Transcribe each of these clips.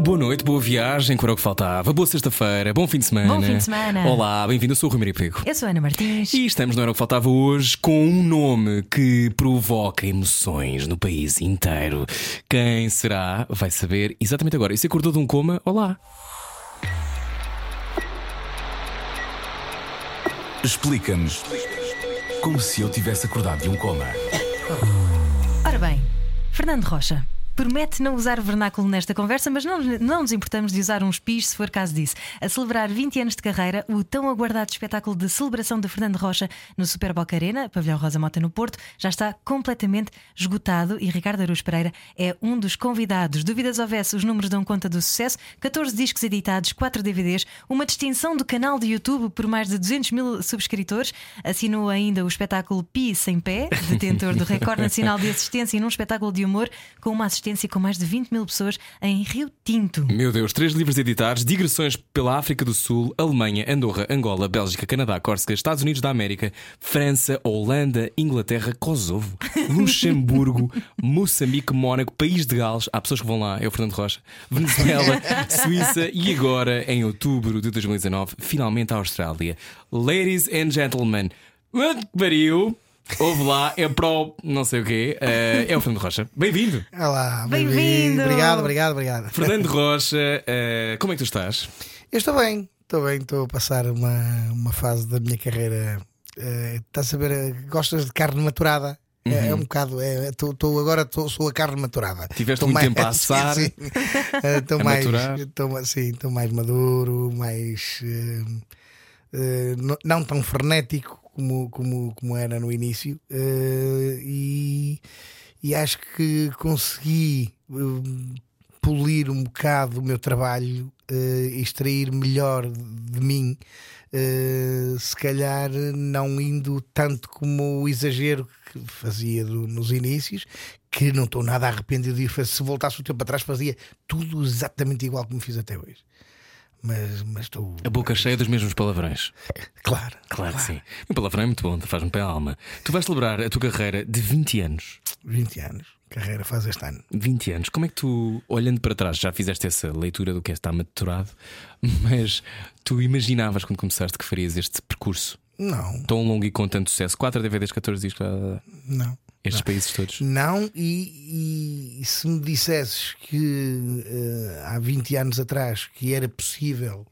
Boa noite, boa viagem, que era o que faltava. Boa sexta-feira, bom fim de semana. Bom fim de semana. Olá, bem-vindo, eu sou o Rui Maria Pego. Eu sou a Ana Martins. E estamos no Era o que Faltava hoje com um nome que provoca emoções no país inteiro. Quem será? Vai saber exatamente agora. E se acordou de um coma? Olá. Explica-nos como se eu tivesse acordado de um coma. Ora bem, Fernando Rocha. Promete não usar vernáculo nesta conversa, mas não, não nos importamos de usar uns pis se for caso disso. A celebrar 20 anos de carreira, o tão aguardado espetáculo de celebração de Fernando Rocha no Super Boca Arena, Pavilhão Rosa Mota no Porto, já está completamente esgotado e Ricardo Aruz Pereira é um dos convidados. Dúvidas houvesse, os números dão conta do sucesso: 14 discos editados, 4 DVDs, uma distinção do canal de YouTube por mais de 200 mil subscritores. Assinou ainda o espetáculo Pi Sem Pé, detentor do recorde nacional de assistência num espetáculo de humor com uma assistência com mais de 20 mil pessoas em Rio Tinto. Meu Deus, três livros editados, digressões pela África do Sul, Alemanha, Andorra, Angola, Bélgica, Canadá, Córcega, Estados Unidos da América, França, Holanda, Inglaterra, Kosovo, Luxemburgo, Moçambique, Mónaco, País de Gales. Há pessoas que vão lá, é o Fernando Rocha, Venezuela, Suíça e agora, em outubro de 2019, finalmente a Austrália. Ladies and gentlemen, que pariu! Houve lá, é pro não sei o quê, eh, é o Fernando Rocha. Bem-vindo! Olá, Bem-vindo. Obrigado, obrigado, obrigado. Fernando Rocha, eh, como é que tu estás? Eu estou bem, estou bem, estou a passar uma, uma fase da minha carreira. estás a eh, gostas de carne maturada? É, é um bocado, é, estou- estou- agora estou- sou a carne maturada. Tiveste Estou muito mais- tempo a assar. Estou A mais, sim, mais maduro, mais não- não tão frenético como, como, como era no início. eh, e, e acho que consegui eh, polir um bocado o meu trabalho eh, e extrair melhor de mim. eh, se calhar não indo tanto como o exagero que fazia do- nos inícios, que não estou nada arrependido de fazer. Se voltasse o tempo atrás, fazia tudo exatamente igual como fiz até hoje. Mas, mas estou. A boca cheia dos mesmos palavrões. Claro, Claro que sim. O palavrão é muito bom, faz-me pé a alma. Tu vais celebrar a tua carreira de 20 anos. 20 anos. Carreira faz este ano. 20 anos. Como é que tu, olhando para trás, já fizeste essa leitura do que é estar maturado, mas tu imaginavas quando começaste que farias este percurso Não, tão longo e com tanto sucesso? 4 DVDs, 14 discos, não. Estes países todos. Não, e, e se me dissesses que eh, há 20 anos atrás que era possível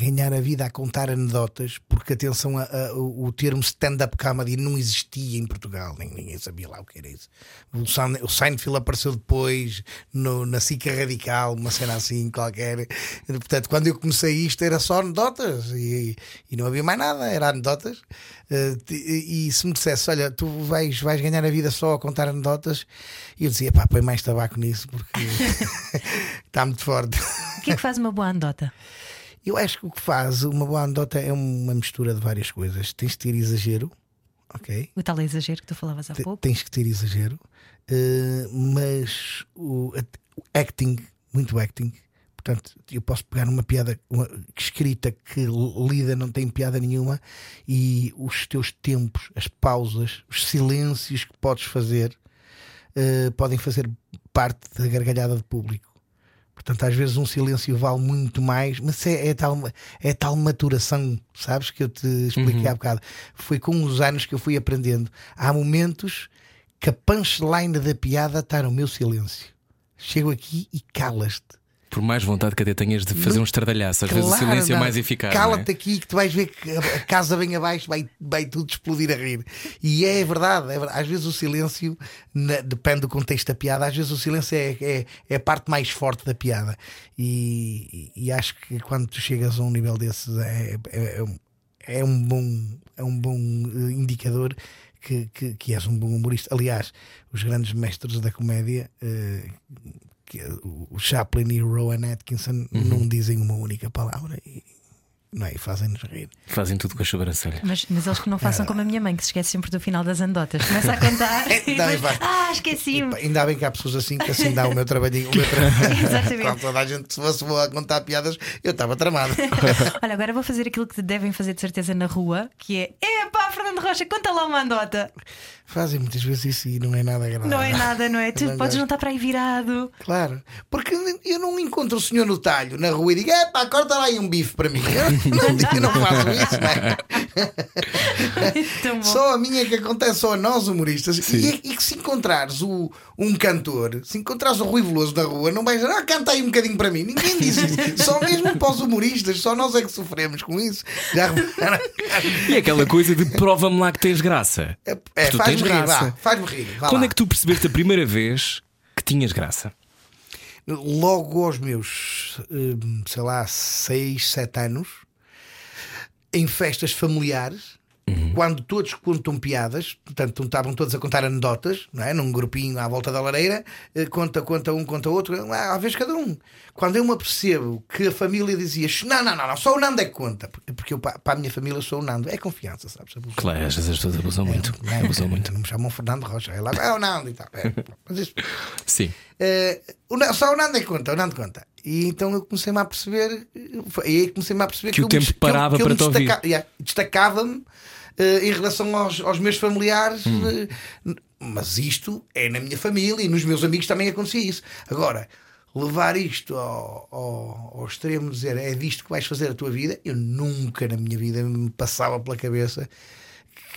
ganhar a vida a contar anedotas, porque atenção, a- a- o termo stand-up comedy não existia em Portugal, nem ninguém sabia lá o que era isso. O, Sein- o Seinfeld apareceu depois no- na Sica Radical, uma cena assim qualquer. Portanto, quando eu comecei isto era só anedotas e, e não havia mais nada, era anedotas. Eh, e, e se me dissesse, olha, tu vais, vais ganhar a vida só a contar anedotas, e eu dizia, pá, põe mais tabaco nisso porque está muito forte. O que é que faz uma boa anedota? Eu acho que o que faz uma boa anedota é uma mistura de várias coisas. Tens de ter exagero, ok? O tal exagero que tu falavas há Te- pouco. Tens que ter exagero, eh, mas o, o acting, muito acting. Portanto, eu posso pegar uma piada uma, escrita que lida não tem piada nenhuma e os teus tempos, as pausas, os silêncios que podes fazer eh, podem fazer parte da gargalhada do público. Portanto, às vezes um silêncio vale muito mais, mas é, é tal, é tal maturação, sabes, que eu te expliquei há bocado. Foi com os anos que eu fui aprendendo. Há momentos que a punchline da piada está no meu silêncio. Chego aqui e calas-te. Por mais vontade que até tenhas de fazer um estardalhaço, às vezes o Claro, silêncio é não. mais eficaz. não é? Cala-te aqui que tu vais ver que a casa bem abaixo vai, vai tudo explodir a rir. E é verdade, é verdade. às vezes o silêncio, na- depende do contexto da piada, às vezes o silêncio é, é, é a parte mais forte da piada. E, e acho que quando tu chegas a um nível desses é, é, é um- é um bom, é um bom eh, indicador. Que, que, que és um bom humorista. Aliás, os grandes mestres da comédia, eh, que, o Chaplin e o Rowan Atkinson, não dizem uma única palavra. E não é? E fazem-nos rir. Fazem tudo com a sobrancelha. Mas, mas eles que não façam como a minha mãe, que se esquece sempre do final das anedotas. Começa a contar. e Não, depois, ah, esqueci-me. Ainda bem que há pessoas assim que assim dá o meu trabalhinho. O meu trabalhinho. Exatamente. Quando toda a gente se fosse boa a contar piadas, eu estava tramado. Olha, agora vou fazer aquilo que devem fazer de certeza na rua, que é epá, Fernando Rocha, conta lá uma anedota. Fazem muitas vezes isso e não é nada agradável. Não é nada, não é? Tu Não podes não estar para aí virado. Claro, porque eu não encontro o senhor no talho, na rua, e digo: é pá, corta lá aí um bife para mim. Não, faço isso, é? Bom. Só a minha que acontece só a nós humoristas. E, e que se encontrares o, um cantor, se encontrares o Rui Veloso na rua, não vais dizer, ah, canta aí um bocadinho para mim. Ninguém diz isso. Só mesmo para os humoristas, só nós é que sofremos com isso. Já? E é aquela coisa de prova-me lá que tens graça. É, é, faz-me rir, graça. vá, faz-me rir. vá Quando lá. é que tu percebeste a primeira vez que tinhas graça? logo aos meus, hum, sei lá, 6, 7 anos, em festas familiares, quando todos contam piadas, portanto, estavam todos a contar anedotas, não é? num grupinho à volta da lareira, eh, conta, conta um, conta outro, ah, à vez cada um. Quando eu me apercebo que a família dizia não, não, não, não só o Nando é que conta, porque eu, pa- para a minha família, sou o Nando, é confiança, sabes? Claro, às vezes as pessoas abusam muito. Não, é? Abusam muito. Não me chamam Fernando Rocha, é lá, é o Nando e tal. É, mas isso, Sim. eh, o só o Nando é que conta, o Nando conta. E então eu comecei-me a perceber, foi aí que comecei-me a perceber Que o eu me tempo des- que eu- parava que para te ouvir. destaca- yeah, destacava-me eh, em relação aos, aos meus familiares, Hum. n- mas isto é na minha família e nos meus amigos também acontecia isso. Agora, levar isto ao, ao, ao extremo, dizer é disto que vais fazer a tua vida, eu nunca na minha vida me passava pela cabeça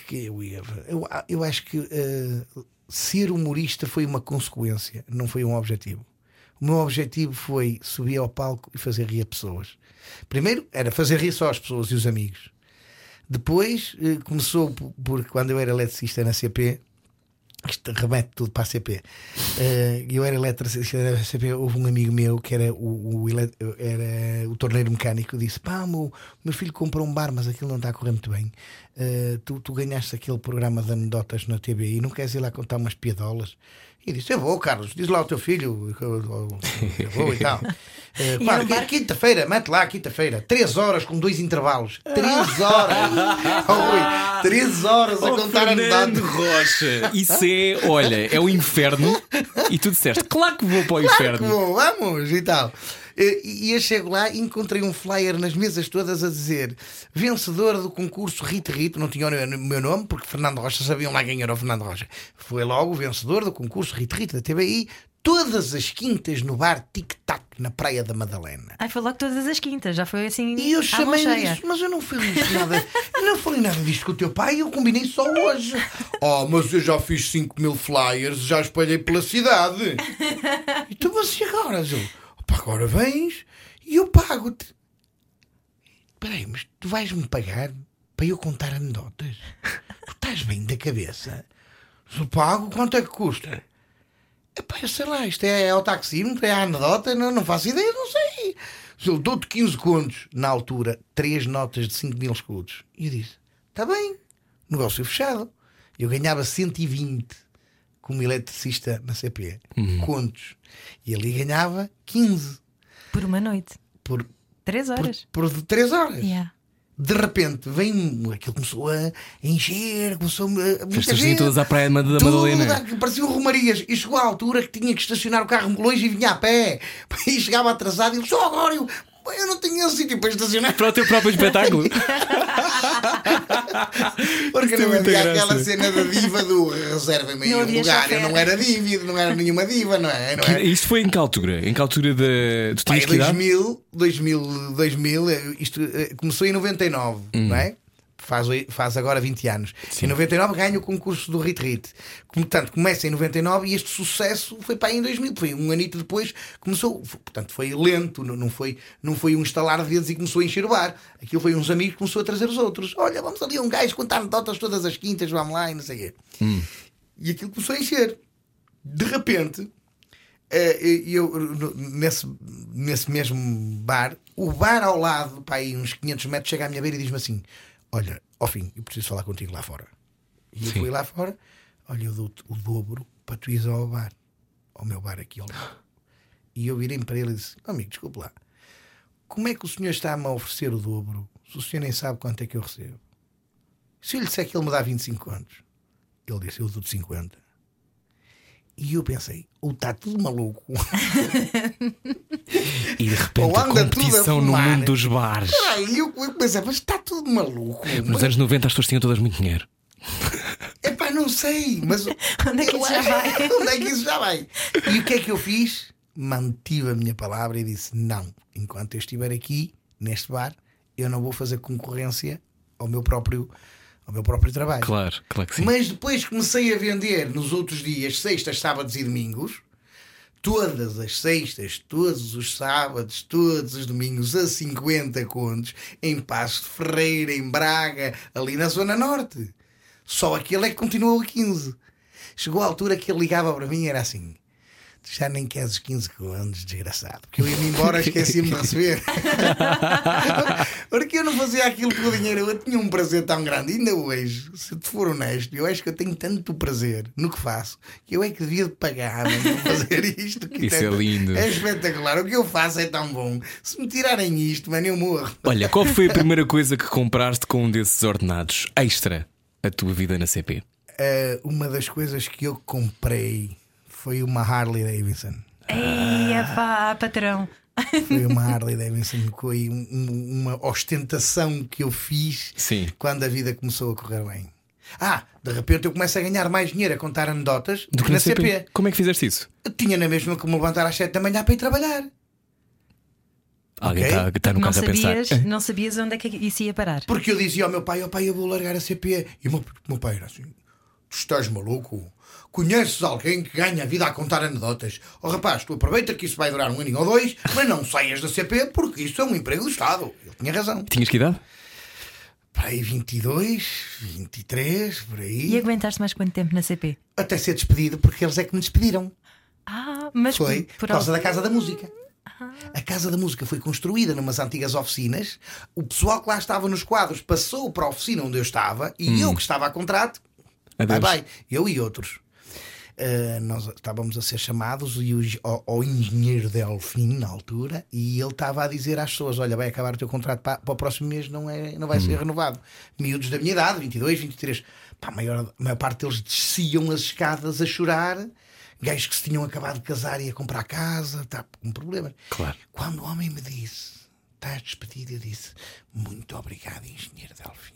que eu ia. Eu, eu acho que eh, ser humorista foi uma consequência, não foi um objetivo. O meu objetivo foi subir ao palco e fazer rir pessoas. Primeiro era fazer rir só as pessoas e os amigos. Depois eh, começou por, quando eu era eletricista na CP. Isto remete tudo para a CP. Eh, eu era eletricista na CP. Houve um amigo meu que era o, o, era o torneiro mecânico. Disse: Pá, meu, meu filho comprou um bar, mas aquilo não está a correr muito bem. Eh, tu, tu ganhaste aquele programa de anedotas na TV e não queres ir lá contar umas piadolas? E disse: Eu vou, Carlos, diz lá ao teu filho. que Eu, eu- eu vou e tal. Eh, E pá, era um bar- Quinta-feira, mete lá, quinta-feira. Três horas com dois intervalos. Três horas! oh, Rui, três horas a Oh, contar Fernando anedotas. Rocha, isso é, olha, é o inferno. E tu disseste, claro que vou para o inferno. Bom, vamos e tal. E e eu chego lá e encontrei um flyer nas mesas todas a dizer vencedora do concurso Rito Rito, não tinha o meu nome, porque Fernando Rocha sabiam lá quem era o Fernando Rocha. Foi logo o vencedor do concurso Rito Rito da TBI, todas as quintas no bar Tic Tac, na Praia da Madalena. Ai, foi logo todas as quintas, já foi assim. E eu chamei e disse, mas eu não falei nada, eu não falei nada disto com o teu pai, eu combinei só hoje. Oh, mas eu já fiz 5 mil flyers, já espalhei pela cidade. Então, mas e agora? "Opa, agora vens e eu pago-te. Espera aí, mas tu vais-me pagar para eu contar anedotas? Tu estás bem da cabeça? Se eu pago, quanto é que custa? Epá, sei lá, isto é ao taxímetro, é a anedota, não, não faço ideia, não sei. Se eu dou-te 15 contos, na altura, três notas de 5 mil escudos. E eu disse: está bem, negócio fechado. Eu ganhava 120 como eletricista na CP, contos. E ali ganhava 15 Por uma noite. por, Três por, horas. por 3 horas. Yeah. De repente vem aquilo começou a encher, começou a. Festas gente. todas à praia da Tudo, Madalena. Pareciam romarias. E chegou à altura que tinha que estacionar o carro longe e vinha a pé. E chegava atrasado e ele, só agora eu, eu não tinha sítio para estacionar. Para o teu próprio espetáculo. Porque tem não havia graça. aquela cena da diva do reserva-me aí Não um lugar. chofer. Eu não era diva, não era nenhuma diva, não é? Não é? Isto foi em que altura? Em que altura da. Tu idade? 2000, 2000, 2000, eh, isto eh, começou em 99, Hum. não é? Faz, faz agora 20 anos. Em 99 ganha o concurso do Rit Rit. Portanto, começa em 99 e este sucesso foi para aí em 2000. Foi um anito depois, começou. Portanto, foi lento, não, foi, não foi um estalar de dedos e começou a encher o bar. Aquilo foi uns amigos que começou a trazer os outros. Olha, vamos ali um gajo contar anedotas todas as quintas, vamos lá e não sei o quê. E aquilo começou a encher. De repente, eh, eu, nesse, nesse mesmo bar, o bar ao lado, para aí uns 500 metros, chega à minha beira e diz-me assim: Olha, ao fim, eu preciso falar contigo lá fora. E eu Sim. fui lá fora, olha, eu dou-te o dobro para tu ires ao bar, ao meu bar aqui ao lado. E eu virei para ele e disse: "Oh, Amigo, desculpe lá, como é que o senhor está-me a oferecer o dobro se o senhor nem sabe quanto é que eu recebo. Se eu lhe disser que ele me dá 25 anos, ele disse: Eu dou-te 50. E eu pensei: ou está tudo maluco, E de repente a competição no mundo dos bares. Aí eu eu pensei: Mas está tudo maluco. Nos anos 90 as pessoas tinham todas muito dinheiro. Epá, não sei, mas Onde é que isso já vai? Onde é que isso já vai? E o que é que eu fiz? Mantive a minha palavra e disse: não, enquanto eu estiver aqui, neste bar, eu não vou fazer concorrência ao meu próprio, ao meu próprio trabalho. Claro, claro que sim. Mas depois comecei a vender nos outros dias, sextas, sábados e domingos, todas as sextas, todos os sábados, todos os domingos, a 50 contos, em Passo de Ferreira, em Braga, ali na Zona Norte. Só aquele é que continuou a 15. Chegou a altura que ele ligava para mim e era assim. "Tu Já nem queres os 15 contos, desgraçado. Porque eu ia-me embora, esqueci-me de receber. Porque eu não fazia aquilo com o dinheiro. Eu tinha um prazer tão grande. Ainda hoje, se te for honesto, eu acho que eu tenho tanto prazer no que faço que eu é que devia de pagar por fazer isto. que Isso é tanto- lindo. É espetacular. O que eu faço é tão bom. Se me tirarem isto, mano, eu morro. Olha, qual foi a primeira coisa que compraste com um desses ordenados extra a tua vida na CP? Eh, uma das coisas que eu comprei foi uma Harley Davidson. Ei, pá, patrão. Foi uma Harley Davidson, foi um- um- uma ostentação que eu fiz Sim. quando a vida começou a correr bem. Ah, de repente eu começo a ganhar mais dinheiro a contar anedotas do que na CP. Como é que fizeste isso? Eu tinha na mesma que me levantar às 7 da manhã para ir trabalhar. Alguém está tá no não, caso a pensar. sabias, não sabias onde é que isso ia parar. Porque eu dizia ao meu pai: Ó pai, eu vou largar a CP. E o meu, o meu pai era assim: Tu estás maluco? Conheces alguém que ganha a vida a contar anedotas? Oh rapaz, tu aproveita que isso vai durar um aninho ou dois, mas não saias da CP porque isso é um emprego do Estado. Ele tinha razão. Tinhas que idade? Para aí 22, 23, por aí. E aguentaste mais quanto tempo na CP? Até ser despedido porque eles é que me despediram. Ah, mas Foi por, por causa da Casa da Música. A Casa da Música foi construída numas antigas oficinas. O pessoal que lá estava nos quadros passou para a oficina onde eu estava e eu que estava a contrato. Adeus. Bye bye. Eu e outros. Uh, nós estávamos a ser chamados e o, ao, ao engenheiro Delfim na altura e ele estava a dizer às pessoas: Olha, vai acabar o teu contrato para, para o próximo mês, não, é, não vai ser renovado. Miúdos da minha idade, 22, 23. Pá, a, maior, a maior parte deles desciam as escadas a chorar. Gajos que se tinham acabado de casar e a comprar casa, tá com problemas. Claro. Quando o homem me disse: Estás despedido, eu disse: Muito obrigado, engenheiro Delfim.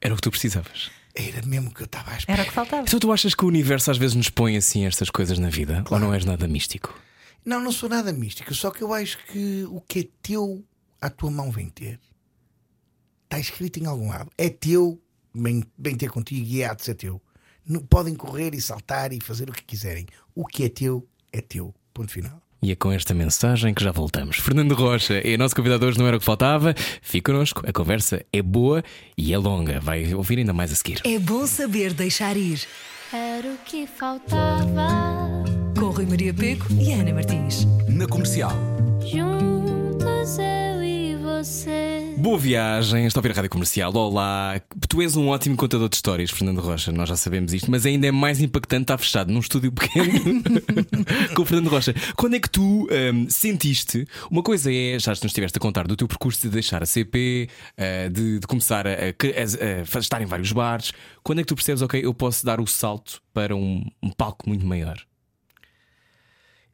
Era o que tu precisavas. Era mesmo que eu estava à espera. Era o que faltava. Então tu achas que o universo às vezes nos põe assim estas coisas na vida? Ou não és nada místico? Não, não sou nada místico, só que eu acho que o que é teu, a tua mão vem ter. Está escrito em algum lado. É teu, vem, vem ter contigo e há de ser teu. Não, podem correr e saltar e fazer o que quiserem. O que é teu, é teu. Ponto final. E é com esta mensagem que já voltamos. Fernando Rocha é nosso convidado hoje, não era o que faltava. Fique connosco, a conversa é boa e é longa. Vai ouvir ainda mais a seguir. É bom saber deixar ir. Era o que faltava. Com Rui Maria Peco e Ana Martins. Na comercial. Juntos eu você. Boa viagem, está a ouvir a rádio comercial. Olá, tu és um ótimo contador de histórias, Fernando Rocha, nós já sabemos isto, mas ainda é mais impactante estar fechado num estúdio pequeno com o Fernando Rocha. Quando é que tu hum, sentiste? Uma coisa é, já nos estiveste a contar do teu percurso de deixar a CP, eh, de, de começar a, a- a- a estar em vários bares. Quando é que tu percebes, ok, eu posso dar o salto para um, um palco muito maior?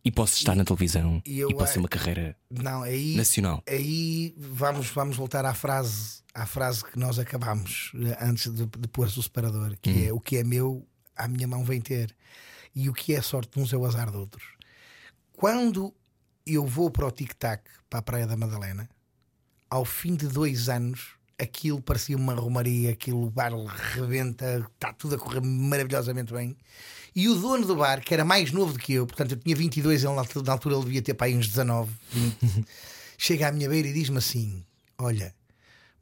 E posso estar na televisão e eu e posso ter a- uma carreira Não, aí, nacional. aí vamos, vamos voltar à frase, à frase que nós acabámos eh, antes de, de pôr o separador, que é o que é meu, a minha mão vem ter. E o que é sorte de uns é o azar de outros. Quando eu vou para o tic-tac, para a Praia da Madalena, ao fim de dois anos, aquilo parecia uma romaria, aquilo o bar rebenta, está tudo a correr maravilhosamente bem. E o dono do bar, que era mais novo do que eu, portanto eu tinha 22, ele na altura, ele devia ter para aí uns 19, 20, chega à minha beira e diz-me assim: Olha,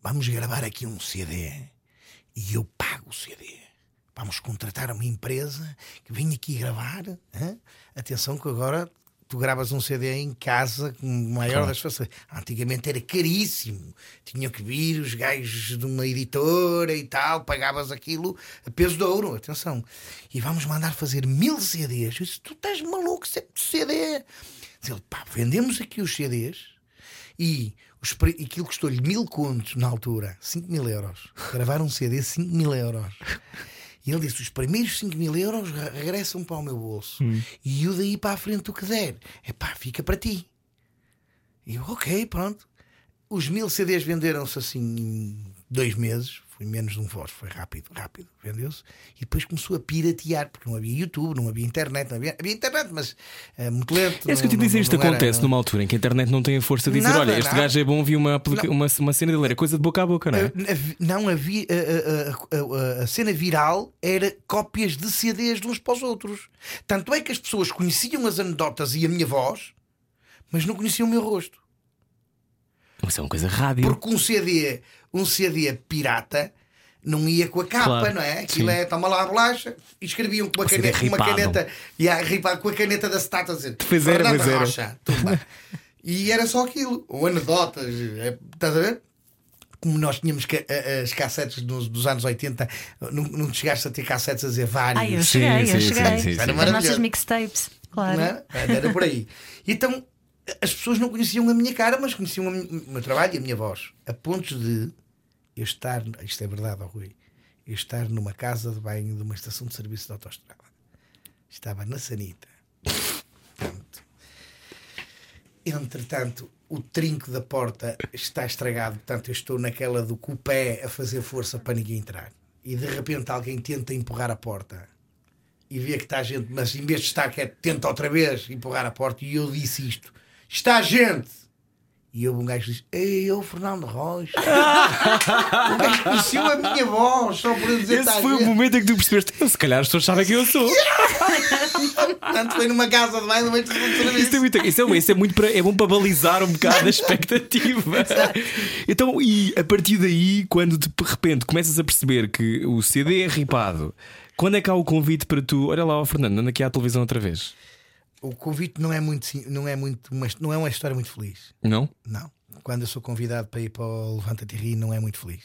vamos gravar aqui um CD e eu pago o CD. Vamos contratar uma empresa que vem aqui gravar. hã? Atenção que agora tu gravas um CD em casa com maior das facilidades. Antigamente era caríssimo. Tinham que vir os gajos de uma editora e tal, pagavas aquilo a peso de ouro. Atenção. E vamos mandar fazer mil CDs. Eu disse, tu estás maluco, é CD. Diz ele, pá, vendemos aqui os CDs e os Aquilo custou-lhe mil contos na altura, 5 mil euros. Gravar um CD, 5 mil euros. E ele disse: os primeiros 5 mil euros re- regressam para o meu bolso. E o daí para a frente o que der. É pá, fica para ti. E eu, ok, pronto. Os mil CDs venderam-se assim em dois meses. Foi menos de um voz, foi rápido, rápido. Vendeu-se. E depois começou a piratear, porque não havia YouTube, não havia internet. Não havia, havia internet, mas eh, muito lento. É isso que eu te dizer, isto era- acontece numa altura em que a internet não tem a força de dizer: Nada, olha, este nada. gajo é bom, vi uma, uma, uma cena dele, era coisa de boca a boca, não é? Havi- Não havia. A, a- a- a- a cena viral era cópias de CDs de uns para os outros. Tanto é que as pessoas conheciam as anedotas e a minha voz, mas não conheciam o meu rosto. Isso é uma coisa rádio. Porque um CD, um CD pirata não ia com a capa, Claro, não é? Aquilo sim. é, toma lá a bolacha e escreviam com uma CD caneta, uma caneta e a, ripado com a caneta da Stata a dizer Pois era, pois era. Rocha, e era só aquilo, ou anedotas, é, estás a ver? Como nós tínhamos ca- as cassetes dos, dos anos 80, não, não chegaste a ter cassetes a dizer vários. Ai, eu Sim, cheguei, eu sim, sim, cheguei. sim, sim. As nossas mixtapes, claro. Não é? Era por aí. Então as pessoas não conheciam a minha cara, mas conheciam o meu trabalho e a minha voz. A pontos de eu estar, isto é verdade, ó Rui, eu estar numa casa de banho de uma estação de serviço de autoestrada. Estava na Sanita. Pronto. Entretanto, o trinco da porta está estragado, portanto, eu estou naquela do com o pé a fazer força para ninguém entrar. E de repente alguém tenta empurrar a porta e vê que está gente, mas em vez de estar quieto, tenta outra vez empurrar a porta. E eu disse isto: Está gente! E houve um gajo que disse: Ei, eu, Fernando Rocha. o gajo conheceu a minha voz, só por eu dizer Esse está foi o momento em que tu percebeste. "Eu, Se calhar as pessoas sabem quem eu sou. Portanto, foi numa casa de banho, serviço. Isso é muito, isso é, isso é muito para, é bom para balizar um bocado a expectativa. então, e a partir daí, quando de repente começas a perceber que o CD é ripado, quando é que há o convite para tu, olha lá, ó Fernando, anda aqui à televisão outra vez? O convite não é muito, não é muito, uma, não é uma história muito feliz. Não? Não. Quando eu sou convidado para ir para o Levanta-te e Ri, não é muito feliz.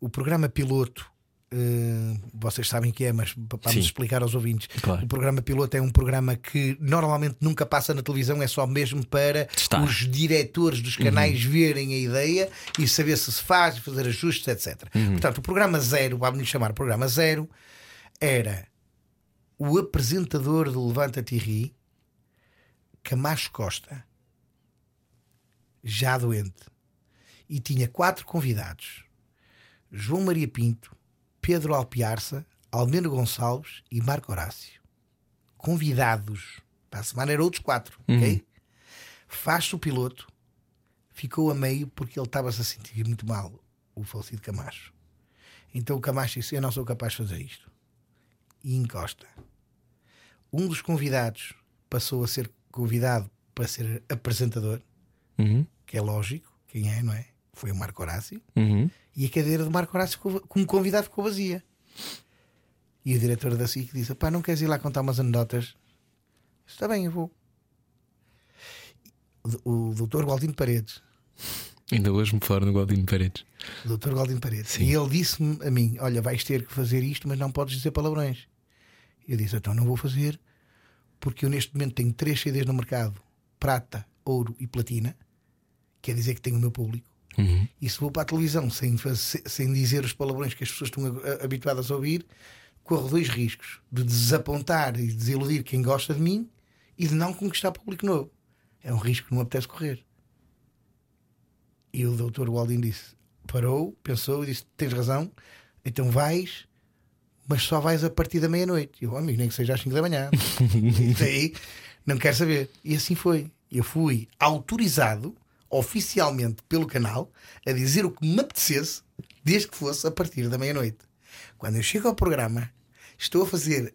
O programa piloto, eh, vocês sabem que é, mas pa- para nos explicar aos ouvintes, Claro. o programa piloto é um programa que normalmente nunca passa na televisão, é só mesmo para Testar. os diretores dos canais verem a ideia e saber se se faz, fazer ajustes, etc. Portanto, o programa zero, vamos chamar programa zero, era o apresentador do Levanta-te e Ri, Camacho Costa, já doente, e tinha quatro convidados: João Maria Pinto, Pedro Alpiarça, Almeno Gonçalves e Marco Horácio. Convidados. Para a semana eram outros quatro, ok? Faz-se o piloto, ficou a meio porque ele estava-se a sentir muito mal, o falecido Camacho. Então o Camacho disse: Eu não sou capaz de fazer isto. E encosta. Um dos convidados passou a ser convidado para ser apresentador, Uhum. que é lógico, quem é, não é? Foi o Marco Horácio. Uhum. E a cadeira do Marco Horácio como convidado ficou vazia. E o diretor da SIC disse: Pá, não queres ir lá contar umas anedotas? Está bem, eu vou. O, doutor Galdino Paredes. Ainda hoje me falaram no Galdino Paredes. O doutor Galdino Paredes. Sim. E ele disse-me a mim: Olha, vais ter que fazer isto, mas não podes dizer palavrões. Eu disse: Então não vou fazer, porque eu neste momento tenho três CDs no mercado: prata, ouro e platina. Quer dizer que tenho o meu público. Uhum. E se vou para a televisão sem, sem dizer os palavrões que as pessoas estão habituadas a ouvir, corro dois riscos: de desapontar e desiludir quem gosta de mim e de não conquistar público novo. É um risco que não apetece correr. E o doutor Waldin disse: parou, pensou e disse: tens razão, então vais, mas só vais a partir da meia-noite. E Eu, "Oh, amigo, nem que seja às 5 da manhã. e daí, não quero saber. E assim foi. Eu fui autorizado oficialmente pelo canal a dizer o que me apetecesse, desde que fosse a partir da meia-noite. Quando eu chego ao programa, estou a fazer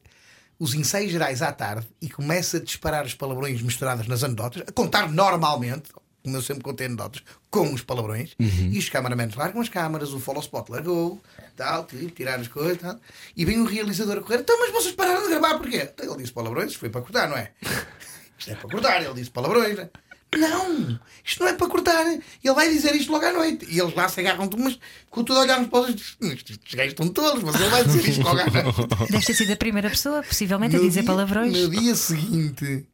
os ensaios gerais à tarde e começo a disparar os palavrões misturados nas anedotas, a contar normalmente, como eu sempre contei anedotas, com os palavrões, e os cameramans largam as câmaras, o follow spot largou, tal, tipo, tirar as coisas, tal, e vem o realizador a correr, então, mas vocês pararam de gravar porquê? Então, ele disse palavrões, foi para cortar, não é? Isto é para cortar, ele disse palavrões, né? Não, isto não é para cortar. Ele vai dizer isto logo à noite. E eles lá se agarram mas com tudo a olharmos para os. Estes gajos estão todos, mas ele vai dizer isto logo à noite. Deve ter sido a primeira pessoa, possivelmente, a No dizer dia- palavrões. No dia seguinte,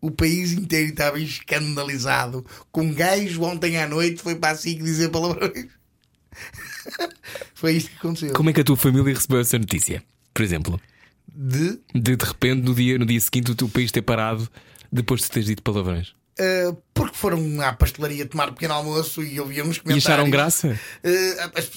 O país inteiro estava escandalizado com um gajo ontem à noite foi para a SIC dizer palavrões. foi isto que aconteceu. Como é que a tua família recebeu essa notícia? Por exemplo, De de de repente no dia, no dia seguinte o teu país ter parado depois de teres dito palavrões. Uh, porque foram à pastelaria tomar pequeno almoço e ouviam uns E comentários. acharam graça? Uh, as,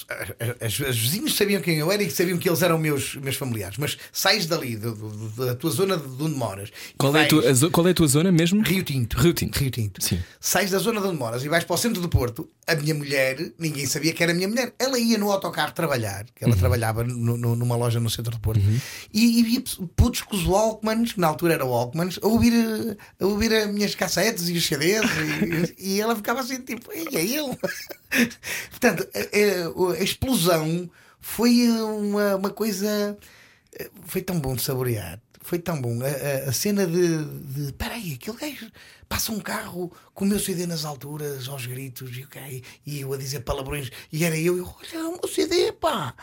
as, as, vizinhos sabiam quem eu era e sabiam que eles eram meus, meus familiares. Mas sais dali, do- do- da tua zona de onde moras. Qual é, a vais- tua, a zo- qual é a tua zona mesmo? Rio Tinto. Rio Tinto. Rio Tinto. Sim. Sais da zona de onde moras e vais para o centro do Porto. A minha mulher, ninguém sabia que era a minha mulher. Ela ia no autocarro trabalhar, que ela trabalhava no- no- numa loja no centro do Porto, e, e via putos com os Walkmans, que na altura eram Walkmans, a ouvir, eh, a ouvir as minhas cassetes e os CDs, e, e ela ficava assim, tipo, "Ei, é ele. Portanto, a, a- a explosão foi uma, uma coisa. eh, Foi tão bom de saborear. Foi tão bom. A, a- a cena de. de peraí, aquele gajo passa um carro com o meu CD nas alturas, aos gritos, e, ok, e eu a dizer palavrões, e era eu, eu olha, é o meu CD, pá!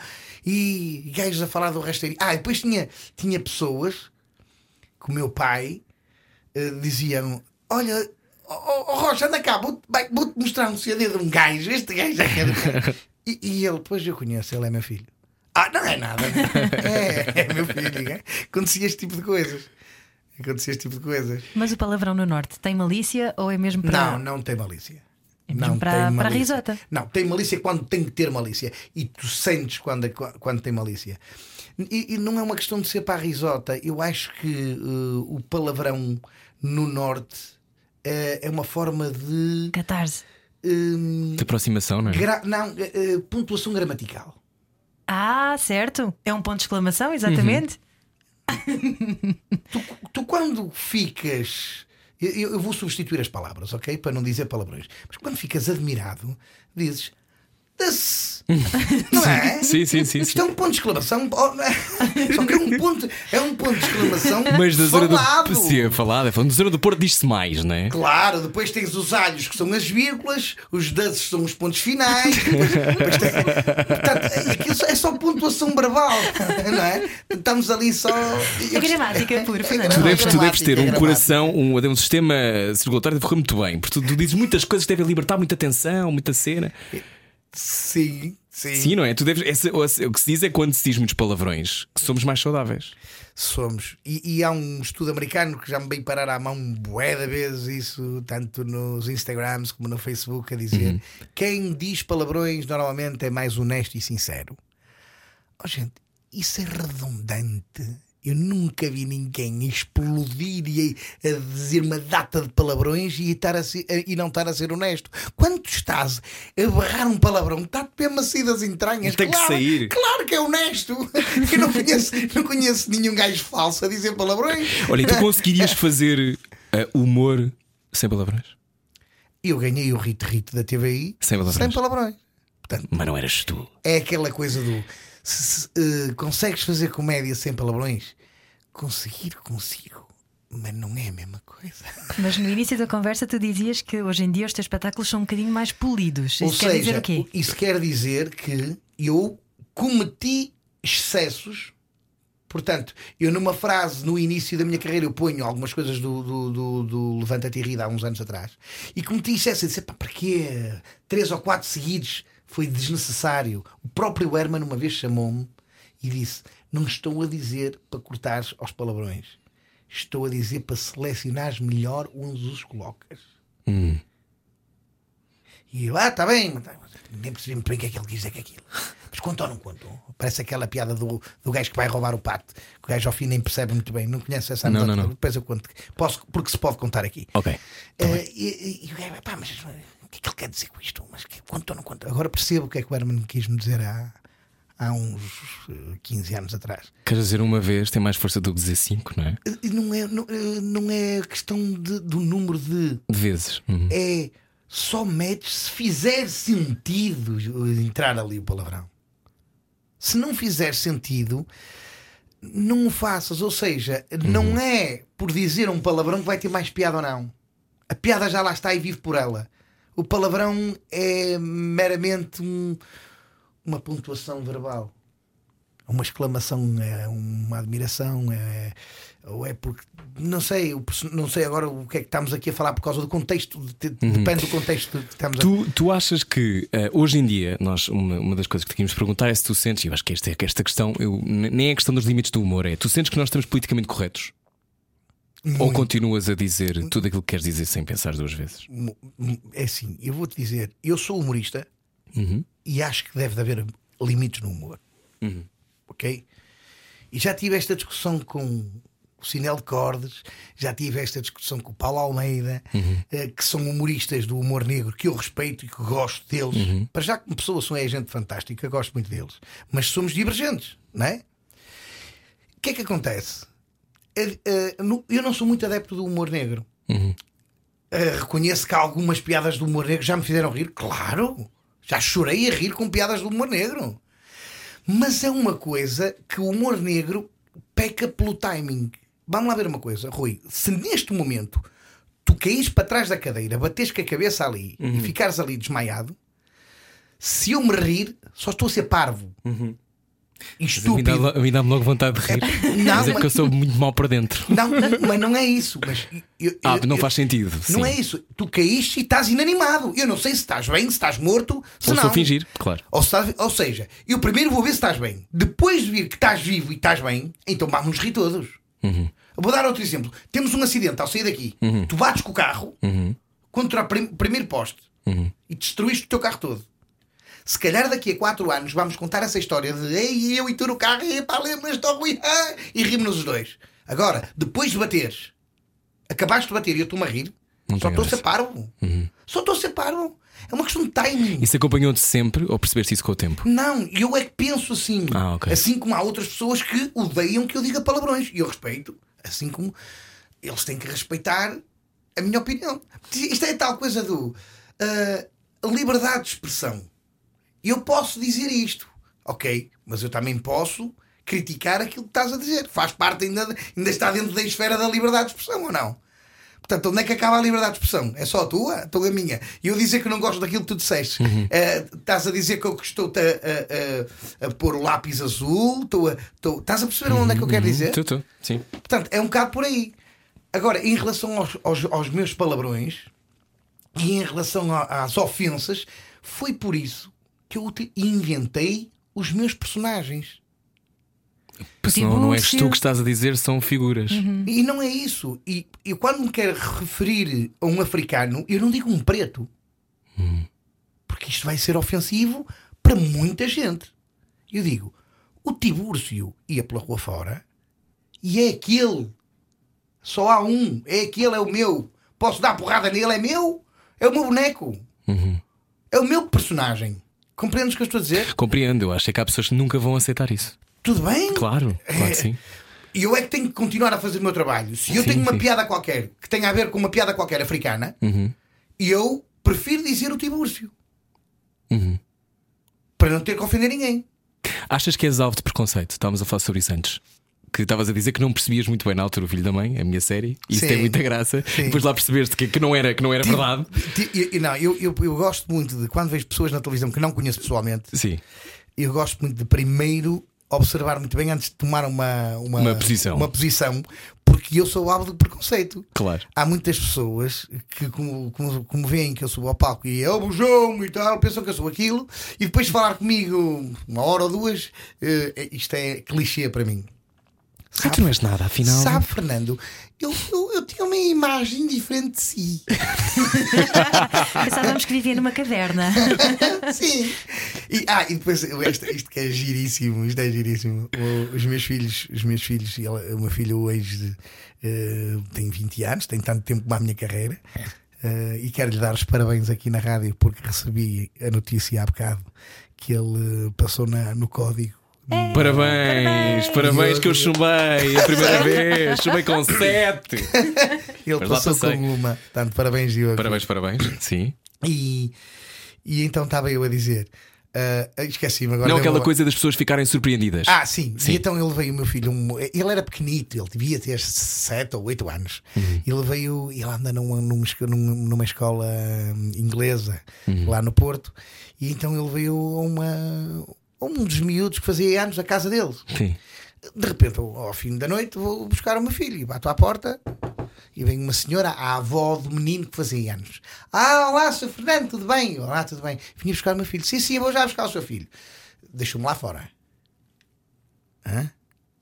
E gajos a falar do resto. Ah, e depois tinha, tinha pessoas que o meu pai eh, diziam: Olha, oh, oh, Rocha, anda cá, vou-te vou-te mostrar um CD de um gajo. Este gajo é que é do gajo." e, e ele, pois eu conheço, ele é meu filho. Ah, não é nada. É, é meu filho. é? Acontecia este tipo de coisas. Acontecia este tipo de coisas. Mas o palavrão no Norte tem malícia ou é mesmo para. Não, não tem malícia. É mesmo não para- tem para a malícia. risota. Não, tem malícia quando tem que ter malícia. E tu sentes quando, quando tem malícia. E, e não é uma questão de ser para a risota. Eu acho que eh, o palavrão no Norte é uma forma de. Catarse. eh, De aproximação, não é? gra- não, eh, eh, pontuação gramatical. Ah, certo. É um ponto de exclamação, exatamente. Tu quando ficas. Eu, eu vou substituir as palavras, ok? Para não dizer palavrões. Mas quando ficas admirado, dizes. "Das-" Não é? Sim, sim, sim, Isto sim. é um ponto de exclamação. oh, é? Só que é um ponto, é um ponto de exclamação. Mas da zona falado. do. Sim, é falado, é falado. Da zona do Porto diz-se mais, não é? Claro, depois tens os alhos que são as vírgulas, os das são os pontos finais. Depois, depois tens- portanto, aquilo é só pontuação verbal, não é? Estamos ali só. É gramática pura, Fernando. Tu é deves, tu deves ter um é coração, um, um sistema circulatório deve correr muito bem, porque tu, tu dizes muitas coisas que devem libertar muita tensão, muita cena. Sim, sim. Sim, não é? Tu deves, esse- o que se diz é quando se diz muitos palavrões que somos mais saudáveis. Somos. E, e há um estudo americano que já me veio parar à mão bué da vezes isso, tanto nos Instagrams como no Facebook, a dizer quem diz palavrões normalmente é mais honesto e sincero. Oh, gente, isso é redundante. Eu nunca vi ninguém explodir e a, dizer uma data de palavrões e, estar a ser- e não estar a ser honesto. Quando tu estás a barrar um palavrão, está mesmo a sair das entranhas. Tem que claro, sair. Claro que é honesto. Eu não conheço, não conheço nenhum gajo falso a dizer palavrões. Olha, e tu conseguirias fazer eh, humor sem palavrões? Eu ganhei o hit-hit da TVI Sem palavrões. sem palavrões. Portanto, Mas não eras tu. é aquela coisa do se, se, eh, consegues fazer comédia sem palavrões? Conseguir, consigo. Mas não é a mesma coisa. Mas no início da conversa tu dizias que hoje em dia os teus espetáculos são um bocadinho mais polidos. Isso Ou quer seja, dizer o quê? isso quer dizer que eu cometi excessos. Portanto, eu numa frase no início da minha carreira eu ponho algumas coisas do, do, do, do Levanta-te e Rida há uns anos atrás e cometi excessos. Eu disse, pá, para quê? Três ou quatro seguidos foi desnecessário. O próprio Herman uma vez chamou-me e disse: Não estou a dizer para cortares aos palavrões, estou a dizer para selecionares melhor onde os colocas. E eu, ah, está bem, nem percebi muito bem o que é que ele quis dizer que é aquilo. Mas contou ou não contou? Parece aquela piada do, do gajo que vai roubar o pato, que o gajo ao fim nem percebe muito bem. Não conhece essa Não, não, não. Depois eu conto. Posso, porque se pode contar aqui. Ok. Eh, e, e- e o gajo, pá, mas que é que ele quer dizer com isto? Mas que, contou ou não contou? Agora percebo o que é que o Herman quis me dizer há, há uns eh, 15 anos atrás. Queres dizer uma vez tem mais força do que dizer cinco, não é? Eh, Não é, não, eh, não é questão de- do número de. De vezes. Uhum. é só metes se fizer sentido entrar ali o palavrão. Se não fizer sentido, não o faças. Ou seja, não é por dizer um palavrão que vai ter mais piada ou não. A piada já lá está e vive por ela. O palavrão é meramente um- uma pontuação verbal. Uma exclamação, é uma admiração, é, ou é porque não sei, não sei agora o que é que estamos aqui a falar por causa do contexto, Uhum. depende do contexto que estamos a Tu, tu achas que eh, hoje em dia, nós, uma, uma das coisas que tínhamos de perguntar é se tu sentes, e eu acho que esta, é- esta questão eu, nem é questão dos limites do humor, é tu sentes que nós estamos politicamente corretos? Ou continuas a dizer tudo aquilo que queres dizer sem pensar duas vezes? É assim, eu vou-te dizer, eu sou humorista e acho que deve de haver limites no humor. Ok? E já tive esta discussão com o Sinel de Cordes, já tive esta discussão com o Paulo Almeida, eh, que são humoristas do humor negro que eu respeito e que gosto deles. Para já, como pessoa, são é gente fantástica, gosto muito deles. Mas somos divergentes, não é? O que é que acontece? Eh, eh, Eu não sou muito adepto do humor negro. Uh, reconheço que algumas piadas do humor negro já me fizeram rir, claro. Já chorei a rir com piadas do humor negro. Mas é uma coisa que o humor negro peca pelo timing. Vamos lá ver uma coisa, Rui. Se neste momento tu caís para trás da cadeira, bates com a cabeça ali e ficares ali desmaiado, se eu me rir, só estou a ser parvo. Mim estúpido. dá- a mim dá-me logo vontade de rir. Não, mas é porque eu sou muito mal por dentro. Não, mas não é isso. Mas eu- Ah, eu- não faz sentido. Não sim. é isso. Tu caíste e estás inanimado. Eu não sei se estás bem, se estás morto, se Ou não. a fingir, claro. Ou, se ou seja, eu primeiro vou ver se estás bem. Depois de vir que estás vivo e estás bem, então vamos nos rir todos. Uhum. Vou dar outro exemplo. Temos um acidente ao sair daqui. Uhum. Tu bates com o carro contra o prim- primeiro poste Uhum. e destruíste o teu carro todo. Se calhar daqui a 4 anos vamos contar essa história de Ei, eu e tu no carro, e pá, lembras-te, Rui, ah", e rimos-nos os dois. Agora, depois de bateres, acabaste de bater e eu estou-me a rir, Não só estou a ser parvo. Só estou a ser parvo. É uma questão de timing. Isso acompanhou-te sempre ou percebeste isso com o tempo? Não, eu é que penso assim. Ah, ok. Assim como há outras pessoas que odeiam que eu diga palavrões. E eu respeito. Assim como eles têm que respeitar a minha opinião. Isto é tal coisa do ah, liberdade de expressão. Eu posso dizer isto, ok, mas eu também posso criticar aquilo que estás a dizer. Faz parte ainda, ainda está dentro da esfera da liberdade de expressão ou não? Portanto, onde é que acaba a liberdade de expressão? É só a tua? Então a minha. E eu dizer que não gosto daquilo que tu disseste. Eh, estás a dizer que eu estou-te a, a- a- a pôr o lápis azul? Estou a, estou- Estás a perceber onde é que eu quero dizer? Tu, tu, sim. Portanto, é um bocado por aí. Agora, em relação aos, aos, aos meus palavrões e em relação às ofensas, foi por isso que eu inventei os meus personagens. Senão não és tu que estás a dizer, são figuras. E não é isso. E eu, quando me quero referir a um africano, eu não digo um preto. Porque isto vai ser ofensivo para muita gente. Eu digo, o Tibúrcio ia pela rua fora e é aquele. Só há um. É aquele, é o meu. Posso dar porrada nele, é meu. É o meu boneco. É o meu personagem. Compreendes o que eu estou a dizer? Compreendo, eu acho é que há pessoas que nunca vão aceitar isso. Tudo bem? Claro, claro que sim. E eu é que tenho que continuar a fazer o meu trabalho. Se eu Sim, tenho uma sim. piada qualquer que tenha a ver com uma piada qualquer africana, Uhum. eu prefiro dizer o Tibúrcio. Uhum. Para não ter que ofender ninguém. Achas que és alvo de preconceito? Estávamos a falar sobre isso antes. Que estavas a dizer que não percebias muito bem na altura o filho da mãe, a minha série, e isso tem muita graça. Sim. Depois lá percebeste que, que não era, que não era verdade. Ti- e- e não, eu, eu, eu gosto muito de quando vejo pessoas na televisão que não conheço pessoalmente, Sim. eu gosto muito de primeiro observar muito bem antes de tomar uma, uma, Uma posição. uma posição, porque eu sou alvo de preconceito. Claro. Há muitas pessoas que, como, como, como veem que eu subo ao palco e é o bujão e tal, pensam que eu sou aquilo, e depois de falar comigo uma hora ou duas, eh, isto é clichê para mim. Ah, tu não és nada, afinal. Sabe, Fernando, eu, eu, eu tinha uma imagem diferente de si. Pensávamos que vivia numa caverna. Sim. E, ah, e depois isto, isto que é giríssimo, isto é giríssimo. Os meus filhos, os meus filhos, ela, o meu filho hoje eh, tem 20 anos, tem tanto tempo como a minha carreira. eh, e quero lhe dar os parabéns aqui na rádio porque recebi a notícia há bocado que ele passou na- no código. Parabéns, parabéns, que eu chumbei a primeira vez, chumbei com sete. Ele Mas passou com uma. Portanto, parabéns, Diogo. Parabéns, parabéns. Sim. E, e então estava eu a dizer. eh, Esqueci-me agora. Não aquela uma- coisa das pessoas ficarem surpreendidas. Ah, sim. Sim. E então ele veio, o meu filho, um- ele era pequenito, ele devia ter 7 ou 8 anos. Uhum. Ele veio, ele anda numa, numa, esco- numa- numa escola inglesa Uhum. lá no Porto, e então ele veio a uma. Um dos miúdos que fazia anos a casa deles. Sim. De repente, ao, fim da noite, vou buscar o meu filho e bato à porta. E vem uma senhora, a avó do menino que fazia anos. Ah, olá, Sr. Fernando, tudo bem? Olá, tudo bem. Vinha buscar o meu filho. Sim, sim, eu vou já buscar o seu filho. Deixou-me lá fora. Hã?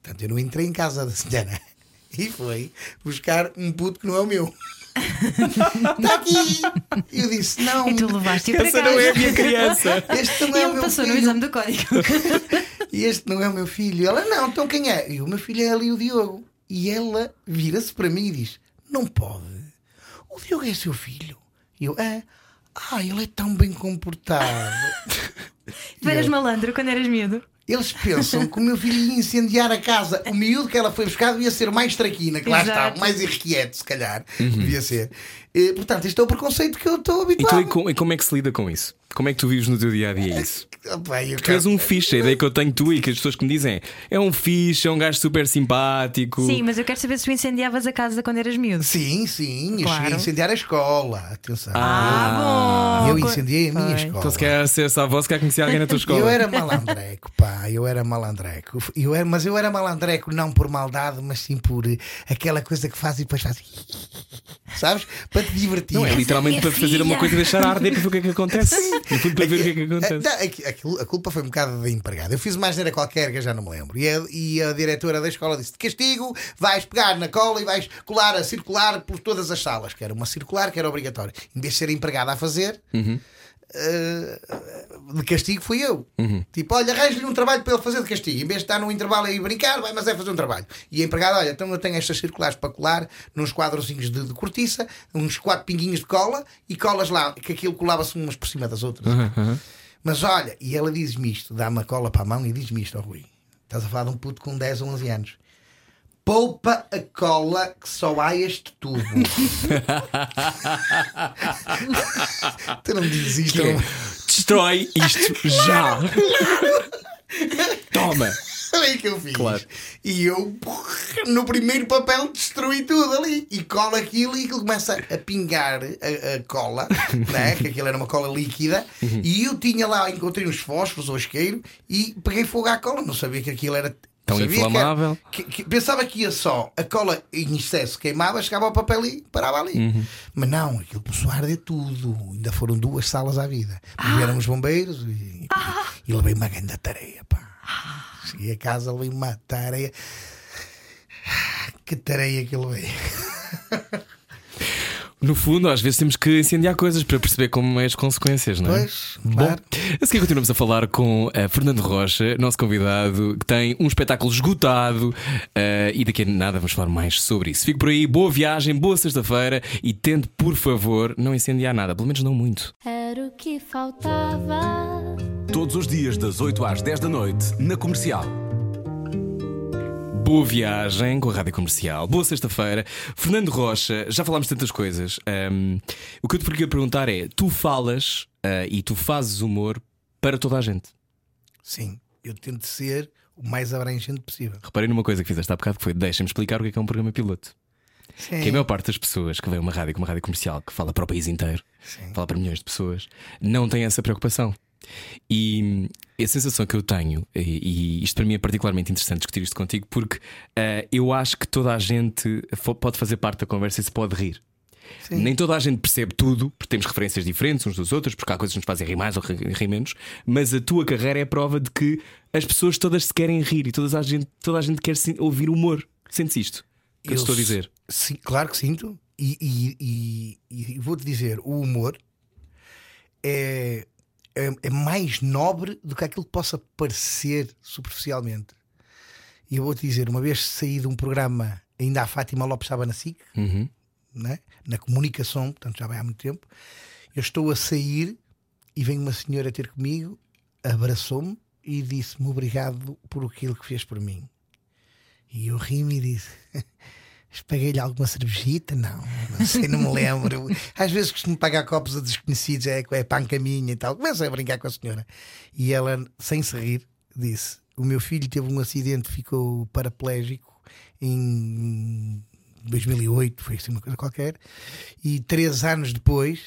Portanto, eu não entrei em casa da senhora. E foi buscar um puto que não é o meu. Está aqui! E eu disse: Não, E tu levaste-o para Essa casa. não é a minha criança. este não E é o ele meu passou no filho. exame do código. E este não é o meu filho. Ela, não, então quem é? E o meu filho é ali o Diogo. E ela vira-se para mim e diz: Não pode. O Diogo é seu filho. E eu, é. Ah, ele é tão bem comportado. Tu eras malandro quando eras miúdo. Eles pensam que o meu filho ia incendiar a casa. O miúdo que ela foi buscar devia ser mais traquina, que lá Exato. está, mais irrequieto, se calhar. Devia ser. Eh, portanto, isto é o preconceito que eu estou habituado. E, tu, e, com- e como é que se lida com isso? Como é que tu vives no teu dia a dia isso? Eu Tu és um fixe, a ideia que eu tenho tu e que as pessoas que me dizem é, é um fixe, é um gajo super simpático. Sim, mas eu quero saber se tu incendiavas a casa quando eras miúdo. Sim, sim. Eu Claro. cheguei a incendiar a escola. Atenção. Ah, bom. eu incendiei a minha Pois. escola. Então se quer ser essa voz, quer conhecer alguém na tua escola. Eu era malandreco, pá, eu era malandreco. Eu era, mas eu era malandreco não por maldade, mas sim por eh, aquela coisa que faz e depois faz. Sabes? Para te divertir. Não é literalmente para fazer uma coisa e deixar arder para ver o que é que acontece. Fundo, para ver o que é que acontece. aquilo- a culpa foi um bocado da empregada. Eu fiz uma asneira qualquer que eu já não me lembro. E a, e a diretora da escola disse: de castigo, vais pegar na cola e vais colar a circular por todas as salas. Que era uma circular que era obrigatória. Em vez de ser empregada a fazer. Eh, de castigo fui eu. Tipo, olha, arranje-lhe um trabalho para ele fazer de castigo. Em vez de estar no intervalo aí brincar, vai, mas é fazer um trabalho. E a empregada, olha, então eu tenho estas circulares para colar nos quadrozinhos de, de cortiça, uns quatro pinguinhos de cola e colas lá, que aquilo colava-se umas por cima das outras. Mas olha, e ela diz-me isto, dá-me a cola para a mão e diz-me isto, ó Rui. Estás a falar de um puto com 10 ou 11 anos. Poupa a cola que só há este tubo. tu não me dizes isto. É, Destrói isto já. Toma. Olha que eu fiz. Claro. E eu, no primeiro papel, destruí tudo ali. E cola aquilo e aquilo começa a pingar a, a cola, né? que aquilo era uma cola líquida. Uhum. E eu tinha lá, encontrei uns fósforos ou isqueiro e peguei fogo à cola. Não sabia que aquilo era. Tão sabia que era- inflamável. que- que- pensava que ia só a cola em excesso queimava, chegava ao papel e parava ali. Uhum. Mas não, aquilo começou a arder tudo. Ainda foram duas salas à vida. Ah. Vieram os bombeiros e, e levei uma grande tareia. Pá. Cheguei a casa, levei uma tareia. Que tareia que levei. No fundo, às vezes temos que incendiar coisas para perceber como é as consequências, não é? Pois, claro. Bom, a seguir continuamos a falar com a Fernando Rocha, nosso convidado, que tem um espetáculo esgotado eh, e daqui a nada vamos falar mais sobre isso. Fico por aí, boa viagem, boa sexta-feira e tente, por favor, não incendiar nada, pelo menos não muito. Era o que faltava. Todos os dias, das 8 às 10 da noite, na comercial. Boa viagem com a Rádio Comercial. Boa sexta-feira. Fernando Rocha, já falámos tantas coisas. Ahm, o que eu te queria perguntar é: tu falas ah, e tu fazes humor para toda a gente. Sim, eu tento ser o mais abrangente possível. Reparei numa coisa que fizeste há bocado que foi: deixa-me explicar o que é que é um programa piloto. Sim. Que a maior parte das pessoas que vê uma rádio como uma rádio comercial, que fala para o país inteiro, Sim. fala para milhões de pessoas, não tem essa preocupação. E a sensação que eu tenho, e, isto para mim é particularmente interessante discutir isto contigo, porque ah, eu acho que toda a gente pode fazer parte da conversa e se pode rir. Sim. Nem toda a gente percebe tudo, porque temos referências diferentes uns dos outros, porque há coisas que nos fazem rir mais ou ri rir menos, mas a tua carreira é a prova de que as pessoas todas se querem rir e toda a gente, toda a gente quer ouvir humor. Sentes isto? Que eu, estou a dizer. Sim, claro que sinto. E, e- e- e vou-te dizer: o humor é, é, é mais nobre do que aquilo que possa parecer superficialmente. E eu vou-te dizer: uma vez saí de um programa, ainda a Fátima Lopes estava na SIC, Uhum. né? na comunicação, portanto já vai há muito tempo. Eu estou a sair e vem uma senhora ter comigo, abraçou-me e disse-me obrigado por aquilo que fez por mim. E eu ri-me e disse: Paguei-lhe alguma cervejita? Não, não sei, não me lembro. Às vezes costumo pagar copos a desconhecidos, é, é panca minha e tal. Começo a brincar com a senhora. E ela, sem se rir, disse: O meu filho teve um acidente, ficou paraplégico em 2008, foi assim uma coisa qualquer. E três anos depois,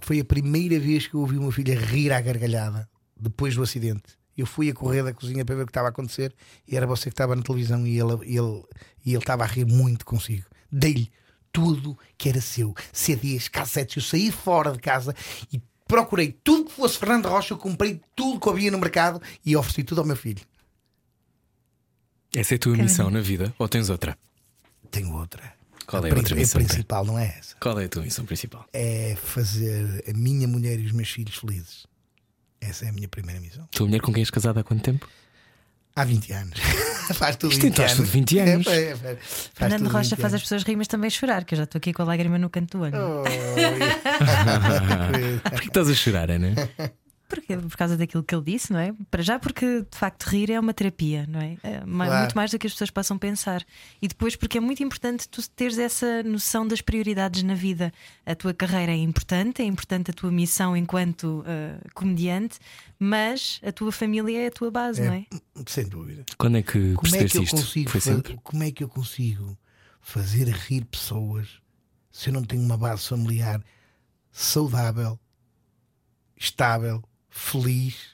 foi a primeira vez que eu ouvi o meu filho a rir à gargalhada, depois do acidente. Eu fui a correr da cozinha para ver o que estava a acontecer e era você que estava na televisão e ele, e ele, e ele estava a rir muito consigo. Dei-lhe tudo que era seu: CDs, cassetes. Eu saí fora de casa e procurei tudo que fosse Fernando Rocha. Eu comprei tudo que havia no mercado e ofereci tudo ao meu filho. Essa é a tua missão na vida ou tens outra? Tenho outra. Qual é a prin- outra missão? A principal não é essa. Qual é a tua missão principal? É fazer a minha mulher e os meus filhos felizes. Essa é a minha primeira missão. Tua mulher com quem és casada há quanto tempo? Há 20 anos. faz tudo Isto 20 então, anos. tudo 20 anos. É, é, é, faz Fernando Rocha 20 faz as pessoas rir, mas também chorar, que eu já estou aqui com a lágrima no canto do olho. Oi. Porquê que estás a chorar, Ana? Porque, por causa daquilo que ele disse, não é? Para já, porque de facto rir é uma terapia, não é? É Claro. Muito mais do que as pessoas possam pensar. E depois, porque é muito importante tu teres essa noção das prioridades na vida. A tua carreira é importante, é importante a tua missão enquanto ah, comediante, mas a tua família é a tua base, não é? Sem dúvida. Quando é que Como é percebeste que eu consigo sempre? como é que eu consigo fazer rir pessoas se eu não tenho uma base familiar saudável, estável, feliz?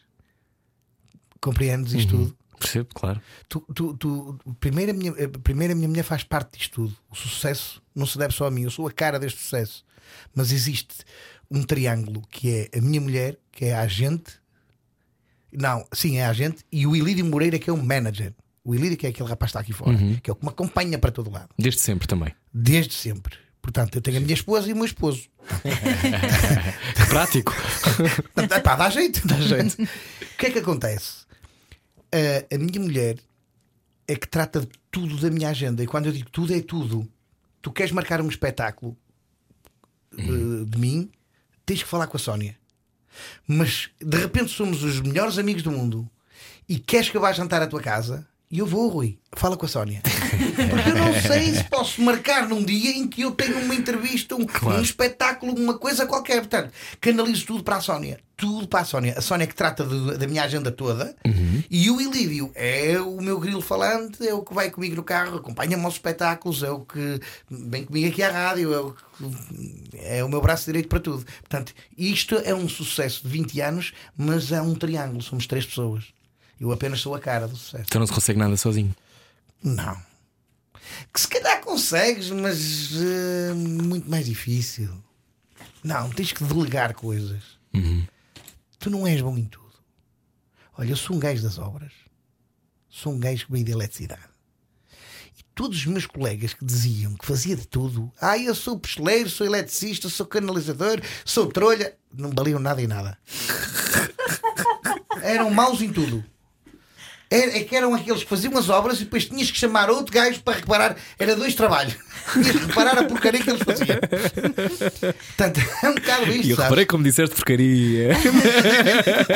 Compreendes isto tudo? Percebo, claro. Tu, tu, tu- primeiro, a minha, a- primeiro a minha mulher faz parte disto tudo. O sucesso não se deve só a mim, eu sou a cara deste sucesso. Mas existe um triângulo que é a minha mulher, que é a agente, não, sim, é a agente, e o Ilídio Moreira, que é o manager. O Ilídio, que é aquele rapaz que está aqui fora, que é o que me acompanha para todo lado, Desde sempre também. desde sempre. Portanto, eu tenho a minha esposa e o meu esposo. Prático. Epá, dá jeito, dá jeito. O que é que acontece? A- a minha mulher é que trata de tudo da minha agenda. E quando eu digo tudo, é tudo. Tu queres marcar um espetáculo eh, de mim, tens que falar com a Sónia. Mas de repente somos os melhores amigos do mundo e queres que eu vá jantar à tua casa? E eu vou, Rui. Fala com a Sónia. Porque eu não sei se posso marcar num dia em que eu tenho uma entrevista, um, um espetáculo, uma coisa qualquer. Portanto, canalizo tudo para a Sónia. Tudo para a Sónia. A Sónia que trata de- da minha agenda toda. E o Ilídio é o meu grilo falante, é o que vai comigo no carro, acompanha-me aos espetáculos, é o que vem comigo aqui à rádio, é o, que- é o meu braço direito para tudo. Portanto, isto é um sucesso de 20 anos, mas é um triângulo. Somos três pessoas. Eu apenas sou a cara do sucesso. Então não se consegue nada sozinho. Não. Que se calhar consegues, mas eh, muito mais difícil. Não, tens que delegar coisas. Tu não és bom em tudo. Olha, eu sou um gajo das obras. Sou um gajo que veio de eletricidade. E todos os meus colegas que diziam que fazia de tudo, ah, eu sou pesteleiro, sou eletricista, sou canalizador, sou trolha, não valiam nada em nada. Eram maus em tudo. É, é que eram aqueles que faziam as obras e depois tinhas que chamar outro gajo para reparar. Era dois trabalhos. Tinhas que reparar a porcaria que eles faziam. Portanto, é um bocado E isto. eu sabes? reparei como disseste porcaria.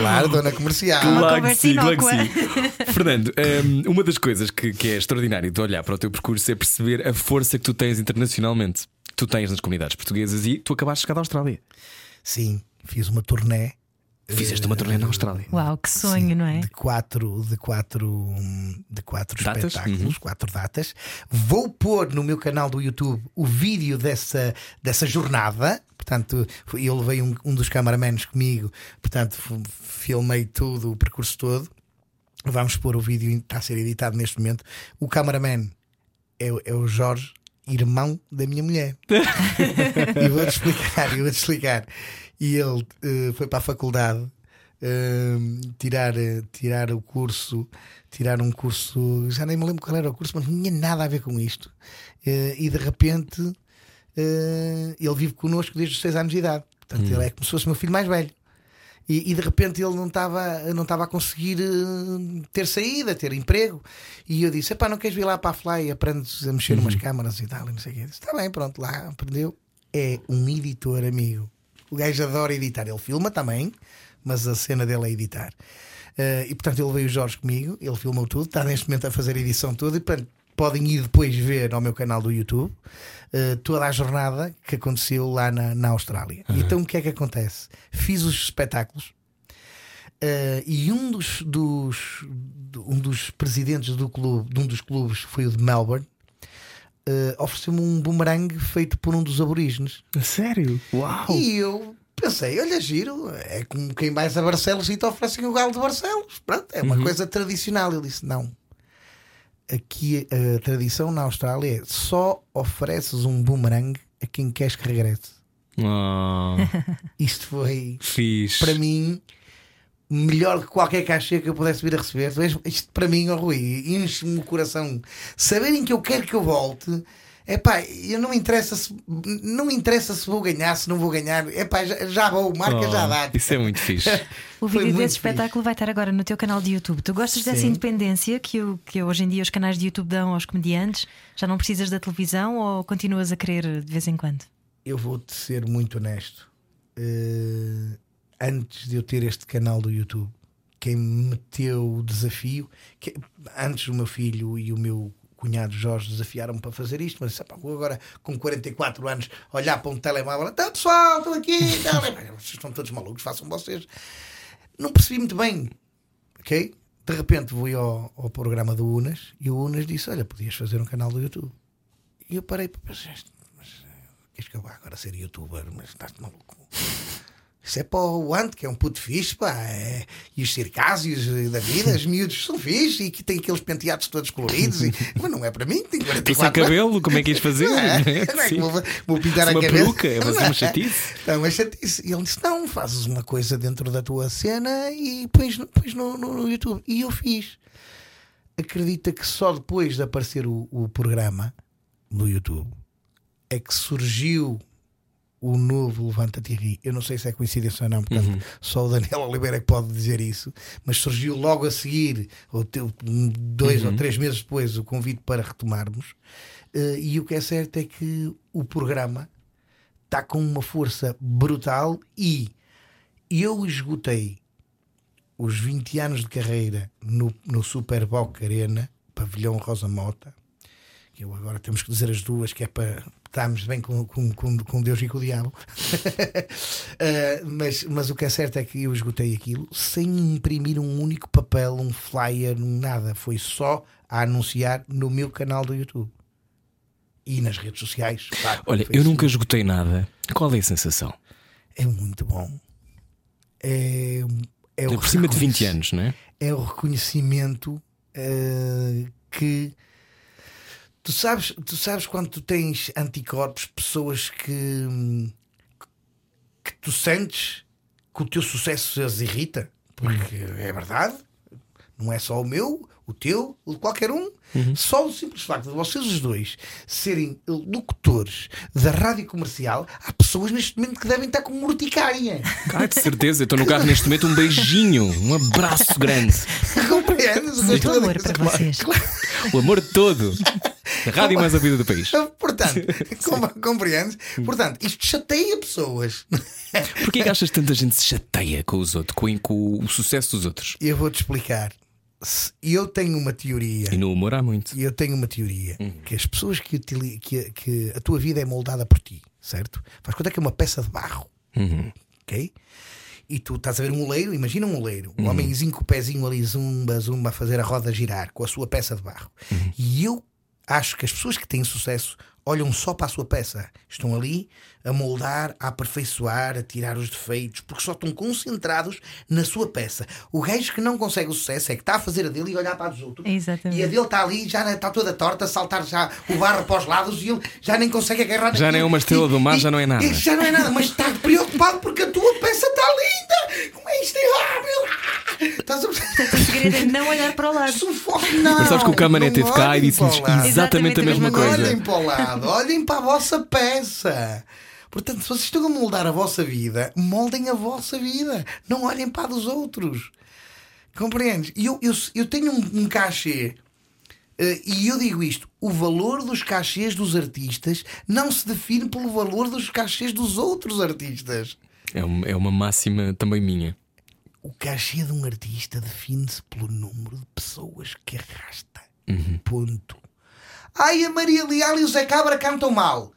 Claro, dona comercial. Claro que sim, claro que sim. Fernando, hum, uma das coisas que, que é extraordinário de olhar para o teu percurso é perceber a força que tu tens internacionalmente. Tu tens nas comunidades portuguesas e tu acabaste de chegar da Austrália. Sim, fiz uma turnê Fizeste uma turnê na Austrália. Uau, que sonho, não é? de quatro, de quatro, de quatro Datas? espetáculos, quatro datas. Vou pôr no meu canal do YouTube o vídeo dessa, dessa jornada. Portanto, eu levei um, um dos cameramans comigo, portanto, filmei tudo, o percurso todo. Vamos pôr o vídeo, está a ser editado neste momento. O cameraman é, o- é o Jorge, irmão da minha mulher. e vou-te explicar, e vou-te explicar. E ele eh, foi para a faculdade eh, tirar, eh, tirar o curso, tirar um curso, já nem me lembro qual era o curso, mas não tinha nada a ver com isto. Eh, e de repente ele vive connosco desde os 6 anos de idade. Portanto, ele é como se fosse o meu filho mais velho. E, e de repente ele não estava não estava a conseguir eh, ter saída, ter emprego. E eu disse: Epá, não queres vir lá para a Fly? Aprendes a mexer umas câmaras e tal. E não sei o quê. Está bem, pronto, lá aprendeu. É um editor amigo. O gajo adora editar. Ele filma também, mas a cena dele é editar. Eh, e portanto ele veio o Jorge comigo, ele filmou tudo, está neste momento a fazer a edição toda e portanto podem ir depois ver ao meu canal do YouTube eh, toda a jornada que aconteceu lá na, na Austrália. Então o que é que acontece? Fiz os espetáculos eh, e um dos, dos, um dos presidentes do clube, de um dos clubes, foi o de Melbourne, eh, ofereceu-me um boomerang feito por um dos aborígenes. Sério? Uau! E eu pensei, olha, giro, é como quem mais a Barcelos e te oferecem o galo de Barcelos. Pronto, é uma coisa tradicional. Ele disse: não. Aqui a tradição na Austrália é só ofereces um boomerang a quem queres que regresse. Oh, Isto foi, fixe. para mim, melhor que qualquer cachê que eu pudesse vir a receber. Tu és- Isto para mim, oh Rui, enche-me o coração. Saberem que eu quero que eu volte. É pá, eu não me interessa se não me interessa se vou ganhar, se não vou ganhar. É pá, já, já vou, marca Oh, já dá. Isso é muito fixe. O vídeo desse espetáculo vai estar agora no teu canal de YouTube. Tu gostas dessa Sim. independência que, o- que hoje em dia os canais de YouTube dão aos comediantes? Já não precisas da televisão ou continuas a querer de vez em quando? Eu vou-te ser muito honesto. Eh, antes de eu ter este canal do YouTube, quem me meteu o desafio, que- antes o meu filho e o meu cunhado Jorge desafiaram-me para fazer isto, mas "Epá, vou agora com 44 anos olhar para um telemóvel, tá pessoal, estou aqui, tá, vocês estão todos malucos, façam vocês. Não percebi muito bem, ok? De repente fui ao, ao programa do Unas e o Unas disse: Olha, podias fazer um canal do YouTube. E eu parei para pensar: mas queres que eu vá agora ser youtuber? Mas estás maluco? Isso é para o Ant, que é um puto fixe, pá. é- E os circásios da vida, os miúdos são fixe e que têm aqueles penteados todos coloridos. E... Mas não é para mim, sem 44 anos. cabelo, como é que ias fazer? Não é? Não é que Sim. vou, vou pintar a Uma cabeça. peruca, é uma chatice. É uma chatice. E ele disse: Não, fazes uma coisa dentro da tua cena e pões, no- pões no, no, no YouTube. E eu fiz. Acredita que só depois de aparecer o, o programa no YouTube é que surgiu o novo Levanta-te e Ri. Eu não sei se é coincidência ou não, porque só o Daniel Oliveira é que pode dizer isso, mas surgiu logo a seguir, ou dois ou três meses depois, o convite para retomarmos. Eh, e o que é certo é que o programa está com uma força brutal e eu esgotei os 20 anos de carreira no, no Super Boca Arena, Pavilhão Rosa Mota, que eu agora temos que dizer as duas, que é para estarmos bem com, com, com, com Deus e com o diabo. Eh, mas, mas o que é certo é que eu esgotei aquilo sem imprimir um único papel, um flyer, nada. Foi só a anunciar no meu canal do YouTube. E nas redes sociais. claro, Olha, eu Facebook. nunca esgotei nada. Qual é a sensação? É muito bom. É, é É por cima de 20 reconhec- anos, não é? É o reconhecimento eh, que tu sabes, tu sabes quando tu tens anticorpos, pessoas que, que tu sentes que o teu sucesso as irrita, porque é verdade, não é só o meu, o teu, o de qualquer um. Só o simples facto de vocês os dois serem locutores da rádio comercial, há pessoas neste momento que devem estar com urticária. Ah, de certeza. Eu estou no carro neste momento. Um beijinho, um abraço grande. Compreendes? o Muito amor para vocês. O amor todo. A rádio mais ouvida do país. Portanto, como- compreendes? Portanto, isto chateia pessoas. Porquê que achas que tanta gente se chateia com os outros, com, com o sucesso dos outros? Eu vou-te explicar. Se- Eu tenho uma teoria. E no humor há muito. Eu tenho uma teoria que as pessoas que, utili- que, que a tua vida é moldada por ti, certo? Faz conta que é uma peça de barro, ok? E tu estás a ver um oleiro, imagina um oleiro, um homenzinho com o pezinho ali, zumba, zumba, a fazer a roda girar com a sua peça de barro. E eu acho que as pessoas que têm sucesso olham só para a sua peça, estão ali a moldar, a aperfeiçoar, a tirar os defeitos, porque só estão concentrados na sua peça. O gajo que não consegue o sucesso é que está a fazer a dele e olhar para a dos outros. Exatamente. E a dele está ali, já está toda torta, a saltar já o barro para os lados e ele já nem consegue agarrar Já nem é uma estrela E- do mar, e- já não é nada. e Já não é nada, mas está preocupado porque a tua peça está linda. Como é isto? Ah, meu- Estás a O segredo é não olhar para o lado. Sufoco, não. Mas sabes que o Camané Não teve cá e disse-nos lado. exatamente Exatamente a mesma coisa. Olhem para o lado, olhem para a vossa peça. Portanto, se vocês estão a moldar a vossa vida, moldem a vossa vida. Não olhem para a dos outros. Compreendes? E Eu, eu, eu tenho um, um cachê. eh, e eu digo isto: o valor dos cachês dos artistas não se define pelo valor dos cachês dos outros artistas. É uma, é uma máxima também minha. O cachê de um artista define-se pelo número de pessoas que arrasta. Ponto. Ai, a Maria Leal e o Zé Cabra cantam mal.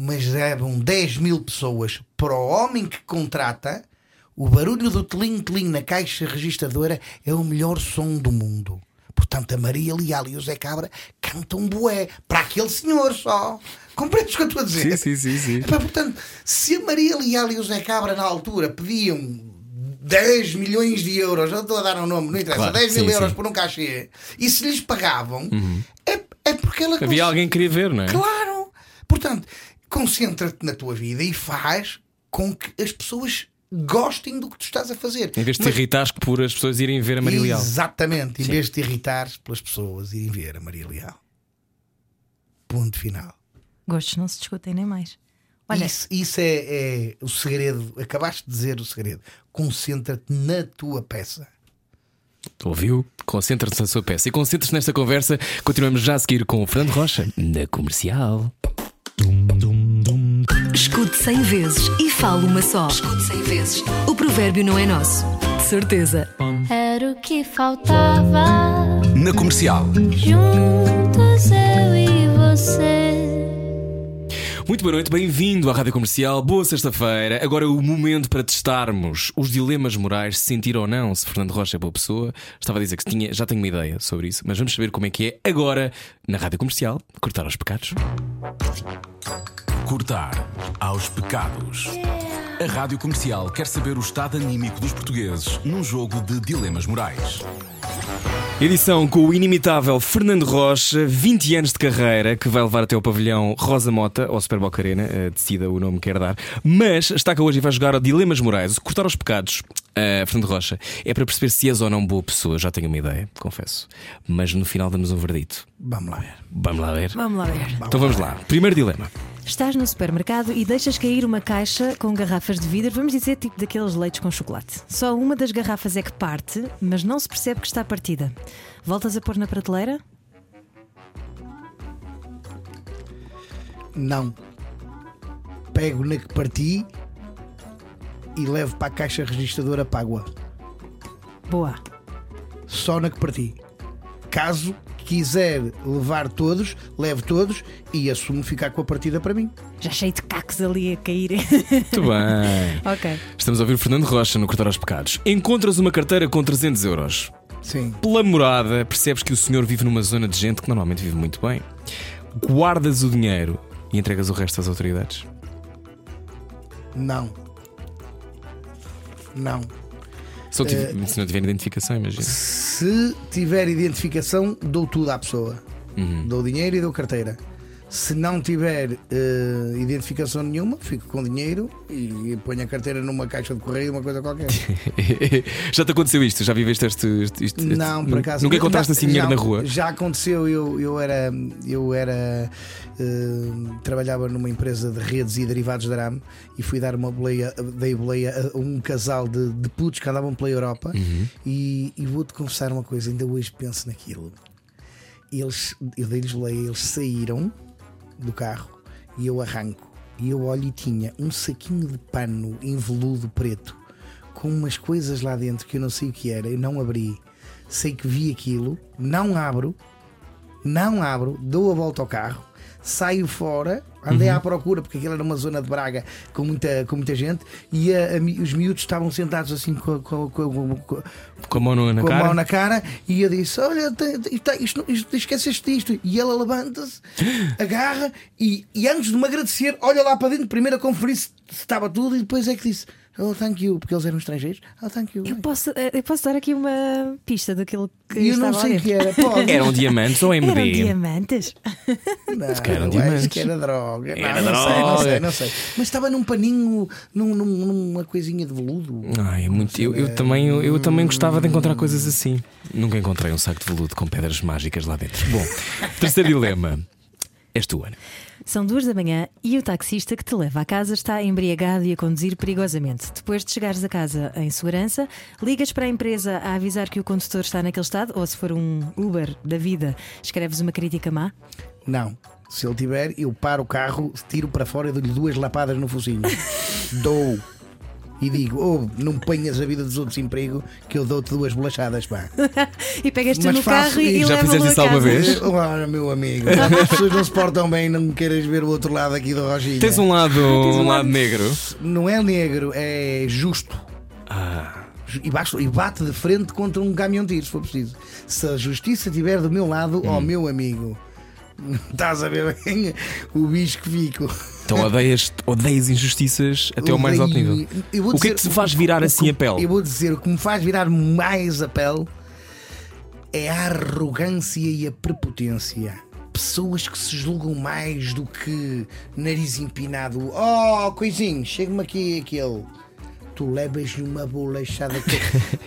Mas levam 10 mil pessoas para o homem que contrata. O barulho do tling-tling na caixa registradora é o melhor som do mundo. Portanto, a Maria Leal e o Zé Cabra cantam bué para aquele senhor só. Compreendes o que eu estou a dizer? Sim, sim, sim, sim. Epá, portanto, se a Maria Leal e o Zé Cabra na altura pediam 10 milhões de euros, eu estou a dar um nome, não interessa, Claro, 10 mil sim, euros sim. por um cachê, e se lhes pagavam, é, é porque ela Havia alguém que queria ver, não é? Claro! Portanto, concentra-te na tua vida e faz com que as pessoas gostem do que tu estás a fazer. Em vez de te Mas- irritares por as pessoas irem ver a Maria Leal. Exatamente, em Sim. vez de te irritares pelas pessoas irem ver a Maria Leal. Ponto final. Gostos não se discutem nem mais. Olha, Isso, isso é, é o segredo. Acabaste de dizer o segredo. Concentra-te na tua peça. Ouviu? Concentra-se na sua peça e concentra-se nesta conversa. Continuamos já a seguir com o Fernando Rocha na comercial. Escute 100 vezes e fale uma só. Escute 100 vezes. O provérbio não é nosso. De certeza. Era o que faltava. Na comercial. Juntos eu e você. Muito boa noite, bem-vindo à Rádio Comercial. Boa sexta-feira. Agora é o momento para testarmos os dilemas morais, se sentir ou não se Fernando Rocha é boa pessoa. Estava a dizer que tinha, já tenho uma ideia sobre isso, mas vamos saber como é que é agora na Rádio Comercial. Cortar os pecados. Cortar aos pecados. A Rádio Comercial quer saber o estado anímico dos portugueses num jogo de dilemas morais. Edição com o inimitável Fernando Rocha, 20 anos de carreira, que vai levar até o pavilhão Rosa Mota, ou Super Boca Arena, eh, decida o nome que quer dar. Mas está cá hoje e vai jogar a Dilemas Morais, o cortar os pecados. eh, Fernando Rocha, é para perceber se és ou não boa pessoa, já tenho uma ideia, confesso. Mas no final damos um verdito. Vamos lá ver. Vamos lá ver. vamos lá ver. Então vamos lá. Primeiro dilema. Estás no supermercado e deixas cair uma caixa com garrafas de vidro, vamos dizer tipo daqueles leites com chocolate. Só uma das garrafas é que parte, mas não se percebe que está partida. Voltas a pôr na prateleira? Não. Pego na que parti e levo para a caixa registradora Págua. Boa. Só na que parti. Caso quiser levar todos, levo todos e assumo ficar com a partida para mim. Já cheio de cacos ali a cair. Muito bem. ok. Estamos a ouvir o Fernando Rocha no Cortar aos Pecados. Encontras uma carteira com 300 euros. Sim. Pela morada, percebes que o senhor vive numa zona de gente que normalmente vive muito bem. Guardas o dinheiro e entregas o resto às autoridades. Não. Não. Se não tiver, se não tiver identificação, imagina. Se tiver identificação, dou tudo à pessoa. Uhum. Dou dinheiro e dou carteira. Se não tiver eh, identificação nenhuma, fico com dinheiro e, e ponho a carteira numa caixa de correio, uma coisa qualquer. Já te aconteceu isto? Já viveste este. este- este- Não, por acaso. Nunca encontraste assim dinheiro na rua? Já aconteceu, eu, eu era. Eu era eh, trabalhava numa empresa de redes e derivados de arame e fui dar uma boleia, dei boleia a um casal de, de putos que andavam pela Europa Uhum. e, e vou-te confessar uma coisa, ainda hoje penso naquilo. Eles, eu dei-lhes boleia, eles saíram do carro e eu arranco. E eu olho e tinha um saquinho de pano em veludo preto com umas coisas lá dentro que eu não sei o que era, eu não abri. Sei que vi aquilo, não abro, não abro, dou a volta ao carro, saio fora, andei à procura, porque aquilo era uma zona de Braga com muita, com muita gente, e a- a mi- os miúdos estavam sentados assim com, com- com- com- Com a mão na com a cara? mão na cara e eu disse: Olha, tá- isto, isto, esqueceste disto. E ela levanta-se, agarra e, e antes de me agradecer, olha lá para dentro, primeiro a conferir se estava tudo e depois é que disse: Oh, thank you, porque eles eram estrangeiros. Oh, thank you. Eu posso, eh, eu posso dar aqui uma pista daquilo que eu não estava sei lá o que era. Pode. Eram diamerantes ou Eram MD? diamantes. Não, calhar eram eu acho diamantes. que era droga. Era não, não sei, não droga. sei, não sei. Mas estava num paninho, num- num- numa coisinha de veludo. Ai, é muito, eu, eu também, eu, eu também gostava de encontrar coisas assim. Nunca encontrei um saco de veludo com pedras mágicas lá dentro. Bom, terceiro dilema. És tu, Ana. São duas da manhã e o taxista que te leva à casa está embriagado e a conduzir perigosamente. Depois de chegares a casa em segurança, ligas para a empresa a avisar que o condutor está naquele estado, ou se for um Uber da vida, escreves uma crítica má. Não. Se ele tiver, eu paro o carro, tiro para fora e dou-lhe duas lapadas no focinho. Dou. E digo, oh, não ponhas a vida dos outros em perigo, que eu dou-te duas bolachadas, pá. E pegas-te Mas no carro e, e Já fizeste isso alguma vez? Ora, meu amigo, as pessoas não se portam bem, não queiras ver o outro lado aqui do Roginha. Tens um lado, um lado negro. Não é negro, é justo. Ah, E, e bate de frente contra um caminhão de tiro, se for preciso. Se a justiça estiver do meu lado, Hum. ó meu amigo, estás a ver bem o bicho que fico. Então odeias, odeias injustiças até ao mais alto nível. O que é que dizer- te faz virar assim o- a pele? Eu vou dizer, o que me faz virar mais a pele é a arrogância e a prepotência. Pessoas que se julgam mais do que nariz empinado. Oh, coisinho, chega-me aqui aquele. Tu levas-lhe uma bolachada que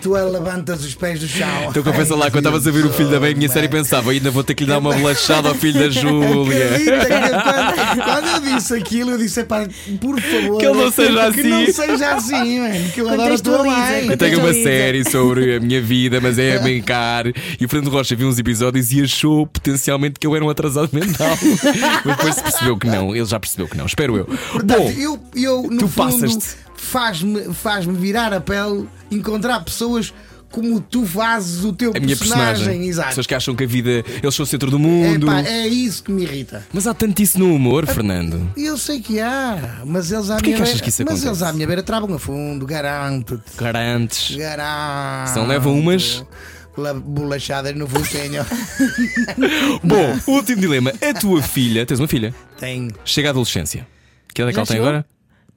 tu a levantas os pés do chão. Então confessa lá, quando estavas a ver o filho da bem, a minha série pensava, ainda vou ter que lhe dar uma bolachada ao filho da Júlia. Quando, quando eu disse aquilo, eu disse: "Epá, por favor, Que ele não seja que não assim." seja assim, mano, que eu adoro a tua mãe. Eu tenho uma série sobre a minha vida, mas é a brincar. E o Fernando Rocha viu uns episódios e achou potencialmente que eu era um atrasado mental. mas depois se percebeu que não, ele já percebeu que não, espero eu. Portanto, Bom, eu, eu no tu fundo passas-te. Faz-me faz virar a pele encontrar pessoas como tu fazes o teu a minha personagem. Exato. Pessoas que acham que a vida, eles são o centro do mundo. Epá, é isso que me irrita. Mas há tanto isso no humor, Fernando. Eu sei que há, mas eles à Porquê minha que achas beira, que isso mas acontece? eles à minha beira travam a fundo, garanto-te. Garantes. Garanto. São levam umas. La- Bolachadas no focinho. Bom, último dilema. A tua filha, tens uma filha, Tem chega à adolescência. Que idade é que ela tem agora?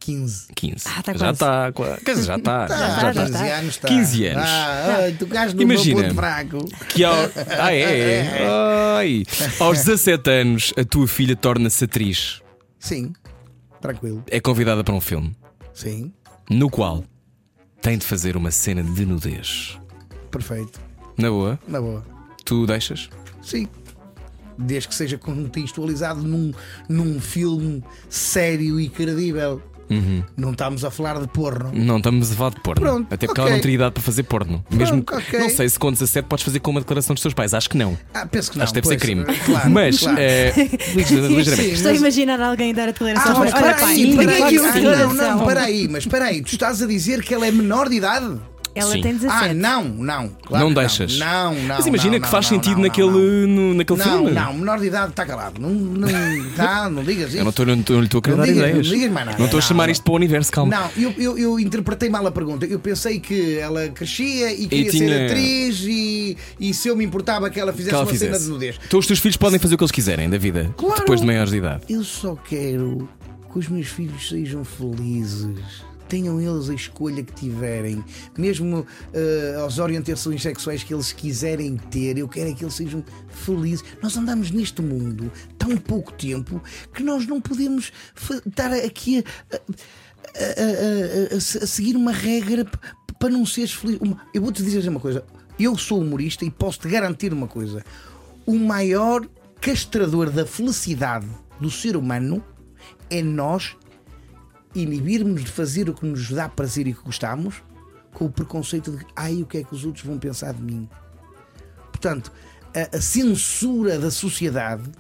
15. 15. Ah, tá já está. quase. Quer dizer, já está. tá, já já está. está. 15 anos. Tá. 15 anos. Ah, ai, tu Imagina. meu ponto fraco. Que ao... Ah, é? é. Ai. Aos 17 anos, a tua filha torna-se atriz. Sim, tranquilo. É convidada para um filme Sim, no qual tem de fazer uma cena de nudez. perfeito. Na boa, Na boa. tu deixas? Sim. Desde que seja contextualizado num, num filme sério e credível. Não estamos a falar de porno. Não estamos a falar de porno. Pronto, Até porque ok. ela não teria idade para fazer porno. Mesmo que- ok. Não sei se com 17 podes fazer com uma declaração dos teus pais. Acho que não. Ah, penso que não. Acho que deve ser pois, crime. Claro, Mas, claro. eh. Sim, Estou a imaginar alguém dar a declaração. Ah, mas Olha, espera pá, aí, pode aí, ser. não, não, espera aí, mas espera aí, tu estás a dizer que ela é menor de idade? Ela Sim. tem 17. Ah, não, não. claro não deixas. Não, não. Mas imagina não, que faz não, sentido não, naquele, Não, no- naquele não, filme. não, menor de idade está calado. Não, não, tá, não digas isso. Eu não estou não estou- não lhe estou a querer dar digas- ideias. não digas mais nada. Não estou a chamar não. isto para o universo, calma. Não, eu, eu, eu interpretei mal a pergunta. Eu pensei que ela crescia e queria tinha- ser atriz e, e se eu me importava que ela fizesse que ela uma cena fizesse. de nudez. Então os teus filhos podem fazer o que eles quiserem da vida Claro. depois de maiores de idade. Eu só quero que os meus filhos sejam felizes. Tenham eles a escolha que tiverem, mesmo eh, as orientações sexuais que eles quiserem ter, eu quero é que eles sejam felizes. Nós andamos neste mundo tão pouco tempo que nós não podemos estar aqui a, a- a- a- a- a se- a seguir uma regra para não seres feliz. Eu vou-te dizer uma coisa: eu sou humorista e posso-te garantir uma coisa. O maior castrador da felicidade do ser humano é nós inibirmos de fazer o que nos dá prazer e que gostamos com o preconceito de ai, o que é que os outros vão pensar de mim. Portanto, a, a censura da sociedade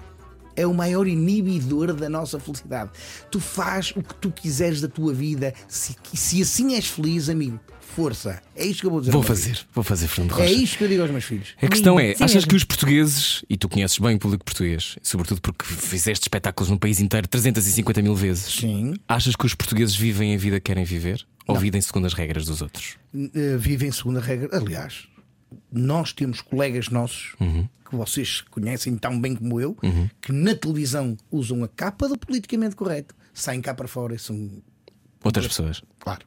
é o maior inibidor da nossa felicidade. Tu faz o que tu quiseres da tua vida, se, se assim és feliz, amigo, força. É isto que eu vou dizer. Vou fazer, vou fazer, Fernando filho. Rocha. É isto que eu digo aos meus filhos. A questão é, Sim achas mesmo. que os portugueses, e tu conheces bem o público português, sobretudo porque fizeste espetáculos no país inteiro 350 mil vezes, Sim. achas que os portugueses vivem a vida que querem viver? Ou vivem segundo as regras dos outros? eh, vivem segunda regra. Aliás, nós temos colegas nossos que vocês conhecem tão bem como eu, que na televisão usam a capa do politicamente correto, saem cá para fora e são. Outras pessoas. Claro.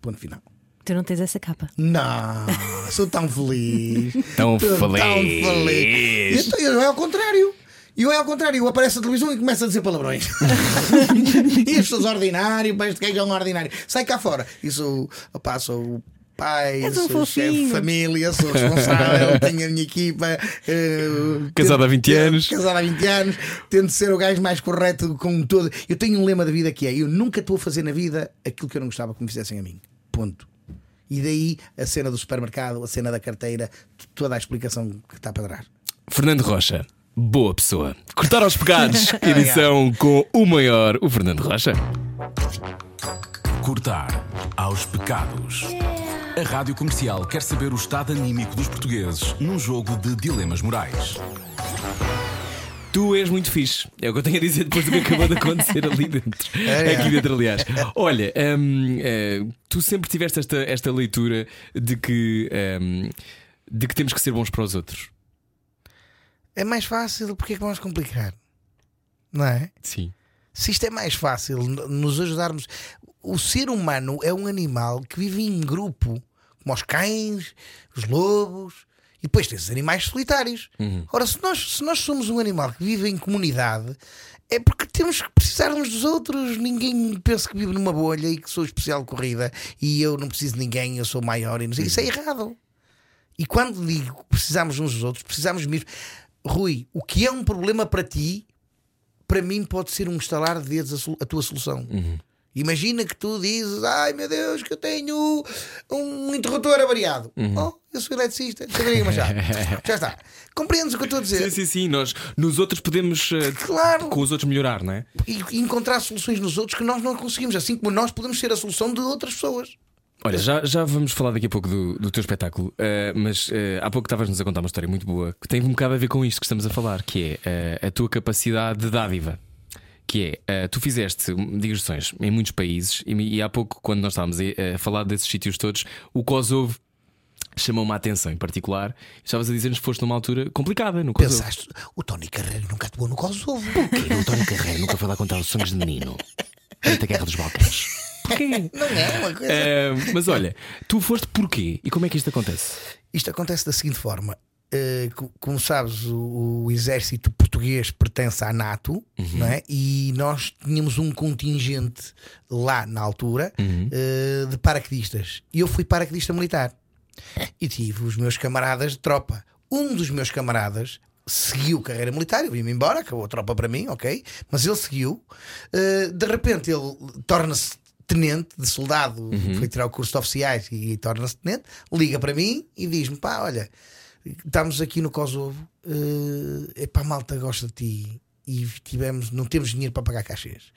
Ponto final. Tu não tens essa capa. Não, sou tão feliz. Tão feliz. Tão feliz. Então, eu é ao contrário. Eu é ao contrário, eu apareço na televisão e começo a dizer palavrões. e as pessoas ordinário, para este gajo é um ordinário. Sai cá fora. E sou, opá, sou o pai, um sou o chefe de família, sou responsável, tenho a minha equipa. eh, Casado tento- há 20 anos. Casado há 20 anos, tento ser o gajo mais correto com todo. Eu tenho um lema da vida que é: eu nunca estou a fazer na vida aquilo que eu não gostava que me fizessem a mim. Ponto. E daí a cena do supermercado, a cena da carteira, toda a explicação que está para trás. Fernando Rocha, boa pessoa. Cortar aos pecados, edição com o maior, o Fernando Rocha. Cortar aos pecados. A Rádio Comercial quer saber o estado anímico dos portugueses num jogo de dilemas morais. Tu és muito fixe. É o que eu tenho a dizer depois do que acabou de acontecer ali dentro. É, é. Aqui dentro, aliás. Olha, hum, eh, tu sempre tiveste esta, esta leitura de que, hum, de que temos que ser bons para os outros. É mais fácil, porque é que vamos complicar? Não é? Sim. Se isto é mais fácil, nos ajudarmos. O ser humano é um animal que vive em grupo, como os cães, os lobos, e depois tens animais solitários. Ora, se nós, se nós somos um animal que vive em comunidade, é porque temos que precisar uns dos outros. Ninguém pensa que vive numa bolha e que sou especial de corrida e eu não preciso de ninguém, eu sou maior e não sei. Isso é errado. E quando digo que precisamos uns dos outros, precisamos mesmo. Rui, o que é um problema para ti, para mim pode ser um estalar de dedos a, a tua solução. Imagina que tu dizes, ai meu Deus, que eu tenho um interruptor avariado. Oh, eu sou eletricista, Machado. Já está. Compreendes o que eu estou a dizer? Sim, sim, sim. Nós, nos outros podemos eh, Claro. com os outros melhorar, não é? E encontrar soluções nos outros que nós não conseguimos, assim como nós podemos ser a solução de outras pessoas. Olha, já, já vamos falar daqui a pouco do, do teu espetáculo, eh, mas eh, há pouco estavas-nos a contar uma história muito boa que tem um bocado a ver com isto que estamos a falar, que é eh, a tua capacidade de dádiva. Que é, eh, tu fizeste digressões em muitos países e, e há pouco, quando nós estávamos a, a falar desses sítios todos, o Kosovo chamou-me a atenção em particular. Estavas a dizer-nos que foste numa altura complicada no Kosovo. Pensaste, o Tony Carreiro nunca atuou no Kosovo. O António Carreiro nunca foi lá contar os sonhos de menino durante a Guerra dos Balcãs. Porquê? Não é uma coisa. Eh, mas olha, tu foste porquê? E como é que isto acontece? Isto acontece da seguinte forma. Uh, co- como sabes, o, o exército português pertence à NATO, não é? E nós tínhamos um contingente lá na altura uh, de paraquedistas. E eu fui paraquedista militar. E tive os meus camaradas de tropa. Um dos meus camaradas seguiu carreira militar, eu vim-me embora, acabou a tropa para mim, ok? Mas ele seguiu. Uh, de repente ele torna-se tenente de soldado, foi tirar o curso de oficiais e, torna-se tenente, liga para mim e diz-me: pá, olha, estamos aqui no Kosovo, uh, epá, a malta gosta de ti e tivemos, não temos dinheiro para pagar cachês,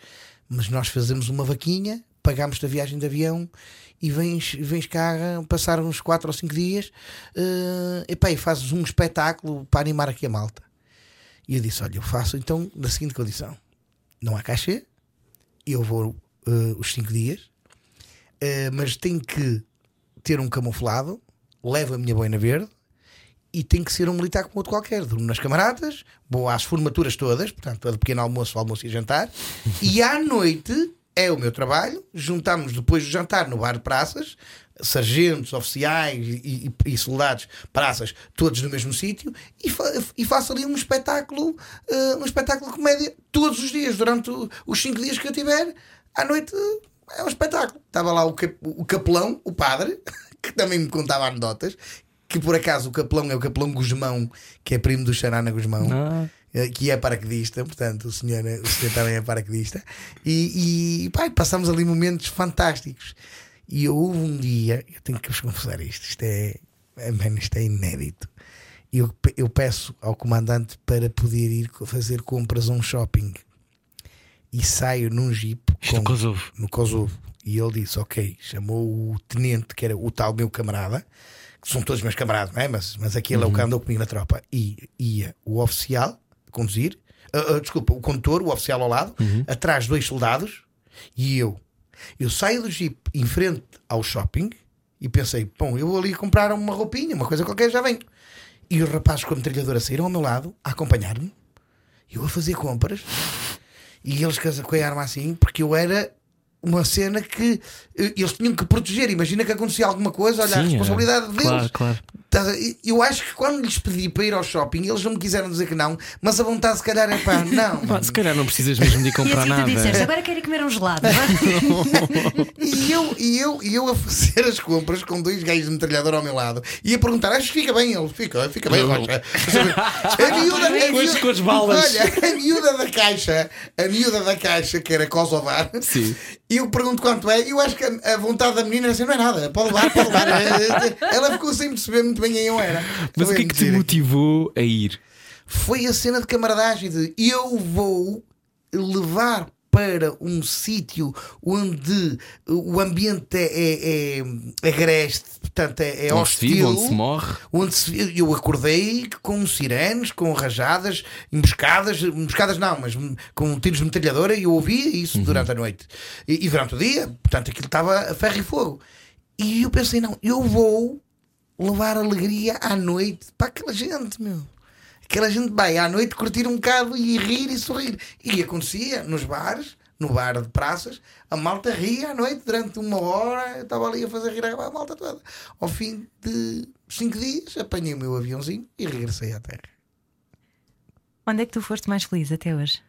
mas nós fazemos uma vaquinha, pagamos-te a viagem de avião e vens, vens cá passar uns 4 ou 5 dias uh, epá, e fazes um espetáculo para animar aqui a malta. E eu disse: Olha, eu faço então na seguinte condição: não há cachê, eu vou uh, os 5 dias, uh, mas tenho que ter um camuflado, levo a minha boina verde e tem que ser um militar como outro qualquer. Durmo nas camaradas, vou às formaturas todas, portanto, a de pequeno almoço, almoço e jantar, e à noite é o meu trabalho. Juntamos depois do jantar no bar de praças, sargentos, oficiais e, e- e soldados, praças, todos no mesmo sítio, e, fa- e faço ali um espetáculo, eh, um espetáculo de comédia todos os dias, durante os cinco dias que eu tiver, à noite é um espetáculo. Estava lá o, cap- o capelão, o padre, que também me contava anedotas, que por acaso o capelão é o capelão Guzmão, que é primo do Xarana Guzmão. eh, Que é paraquedista, portanto, o senhor, o senhor também é paraquedista, e, e pá, passamos ali momentos fantásticos. E eu houve um dia, eu tenho que vos confessar isto, isto é, é, man, isto é inédito. Eu, eu peço ao comandante para poder ir fazer compras a um shopping e saio num jeep Isto no Kosovo. no Kosovo. E ele disse: Ok, chamou o tenente, que era o tal meu camarada, que são todos meus camaradas, não é? mas, mas aquele é o que andou comigo na tropa. E ia o oficial a conduzir, ah, ah, desculpa, o condutor, o oficial ao lado, atrás dois soldados e eu. Eu saio do jeep em frente ao shopping e pensei: Bom, eu vou ali comprar uma roupinha, uma coisa qualquer, já venho. E os rapazes com a metralhadora saíram ao meu lado a acompanhar-me, eu a fazer compras e eles com a arma assim, porque eu era uma cena que eh, eles tinham que proteger. Imagina que acontecia alguma coisa, olha, a Sim, é. responsabilidade deles. Claro, claro. A- Eu acho que quando lhes pedi para ir ao shopping, eles não me quiseram dizer que não, mas a vontade, se calhar, é pá, não. Pá, se calhar não precisas mesmo de ir E comprar assim tu nada. disseste, agora quero ir comer um gelado. E eu, e, eu, e eu a fazer as compras com dois gajos de metralhador ao meu lado e a perguntar: Acho que fica bem? Ele fica, fica bem, Rocha. A miúda, a Com as- miúda- com as balas. Olha, a miúda da caixa, a miúda da caixa, que era Kosovar, Sim. E eu pergunto quanto é, e eu acho que a, vontade da menina é assim: não é nada, pode levar, pode levar. Ela ficou sem perceber muito bem quem eu era. Mas o que é que te motivou a ir? Foi a cena de camaradagem de eu vou levar para um sítio onde o ambiente é, é, é agreste, portanto é, é hostil. onde se morre. Onde se- eu acordei com sirenes, com rajadas, emboscadas, emboscadas não, mas com tiros de metralhadora e eu ouvia isso durante a noite e, e durante o dia. Portanto, aquilo estava a ferro e fogo. E eu pensei, não, eu vou levar alegria à noite para aquela gente, meu. Aquela gente vai à noite curtir um bocado e rir e sorrir. E acontecia nos bares, no bar de praças, a malta ria à noite durante uma hora. Eu estava ali a fazer rir a malta toda. Ao fim de cinco dias, apanhei o meu aviãozinho e regressei à terra. Onde é que tu foste mais feliz até hoje?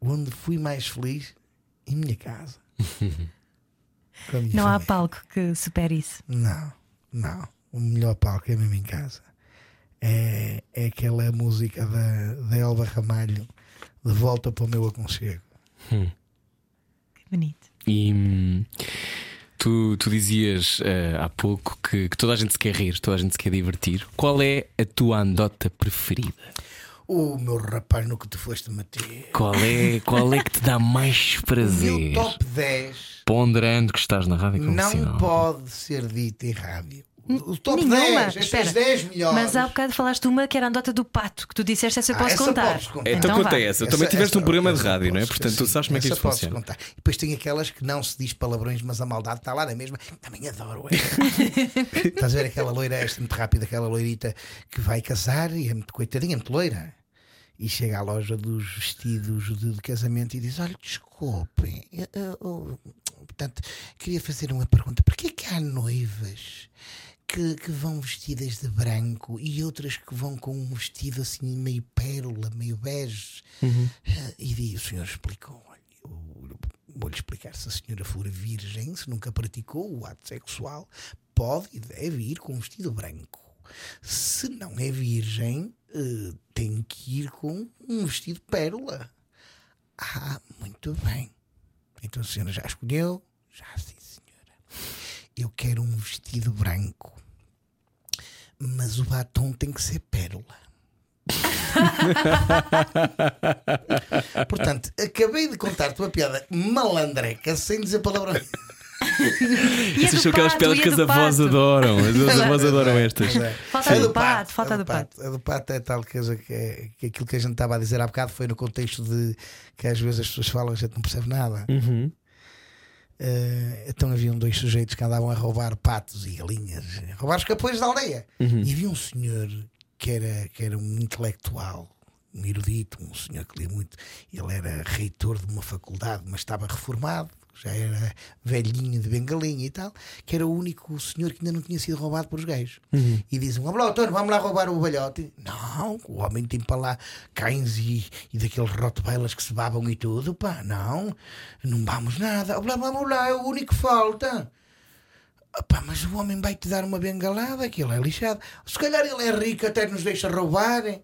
Onde fui mais feliz? Em minha casa. Minha Não há família. palco que supere isso. Não, não. O melhor palco é mesmo em casa. É, é aquela música da, da Elba Ramalho de volta para o meu aconchego. Que bonito. E hum, tu, tu dizias eh, há pouco que, que toda a gente se quer rir, toda a gente se quer divertir. Qual é a tua anedota preferida? O meu rapaz no que tu foste meter. Qual é, qual é que te dá mais O prazer? meu top 10 Ponderando que estás na rádio comercial. não pode ser dito em rádio. O top Nenhuma. 10, Espera. estas 10 melhores. Mas há bocado falaste uma que era a andota do pato, que tu disseste essa eu Ah, posso essa contar. podes contar. Então, Então conta essa. Também Essa- tiveste um essa- programa de rádio, não é? posso, Portanto, tu sabes como é que posso funciona. contar. E depois tem aquelas que não se diz palavrões, mas a maldade está lá na mesma. Também adoro. É. Estás a ver aquela loira esta muito rápida, aquela loirita que vai casar e é muito coitadinha, muito loira. E chega à loja dos vestidos de, de casamento e diz: Olha, desculpem, eu- eu- eu- portanto, queria fazer uma pergunta: porquê que há noivas que, que vão vestidas de branco e outras que vão com um vestido assim meio pérola, meio bege? Ah, E di- o senhor explicou: olha, eu vou-lhe explicar se a senhora for virgem, se nunca praticou o ato sexual, pode e deve ir com um vestido branco. Se não é virgem, eh, tem que ir com um vestido pérola. Ah, muito bem. Então a senhora já escolheu? Já sim, senhora. Eu quero um vestido branco. Mas o batom tem que ser pérola. Portanto, acabei de contar-te uma piada malandreca sem dizer palavrão. E a Essas são aquelas piadas que as avós adoram. As avós adoram estas. Falta do pato, falta a do pato. A do pato é tal coisa que, é, que aquilo que a gente estava a dizer há bocado foi no contexto de que às vezes as pessoas falam e a gente não percebe nada. Uhum. Eh, então haviam dois sujeitos que andavam a roubar patos e galinhas, a roubar os capões da aldeia. E havia um senhor que era, que era um intelectual, um erudito, um senhor que lia muito. Ele era reitor de uma faculdade, mas estava reformado. Já era velhinho de bengalinha e tal, que era o único senhor que ainda não tinha sido roubado por os gays. E dizem: Vamos lá, Antônio, vamos lá roubar o balhote. Não, o homem tem para lá cães e, e daqueles rottweilers que se babam e tudo. Pá, não, não vamos nada. Vamos lá, vamos lá, é o único que falta. Opá, mas o homem vai te dar uma bengalada, aquilo é lixado. Se calhar ele é rico, até nos deixa roubar. Ele,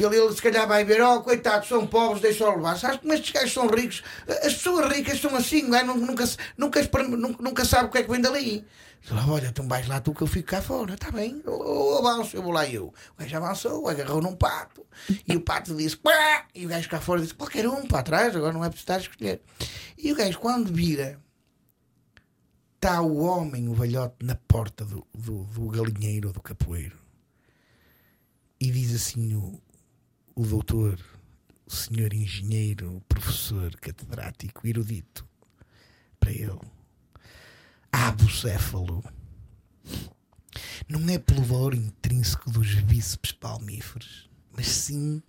ele se calhar vai ver, oh, coitados, são pobres, deixam levar. Sabes como estes gajos são ricos? As pessoas ricas são assim, é? Nun- nunca, nunca, nunca, nunca sabe o que é que vem dali. Ele, Olha, então vais lá tu que eu fico cá fora, está bem, eu, avanço, eu vou lá eu. O gajo avançou, agarrou num pato e o pato disse, Quá! e o gajo cá fora disse, qualquer um para trás, agora não é preciso estar a escolher. E o gajo, quando vira, está o homem, o velhote, na porta do, do, do galinheiro ou do capoeiro. E diz assim o, o doutor, o senhor engenheiro, professor, catedrático, erudito, para ele: bucéfalo, não é pelo valor intrínseco dos bíceps palmíferos, mas sim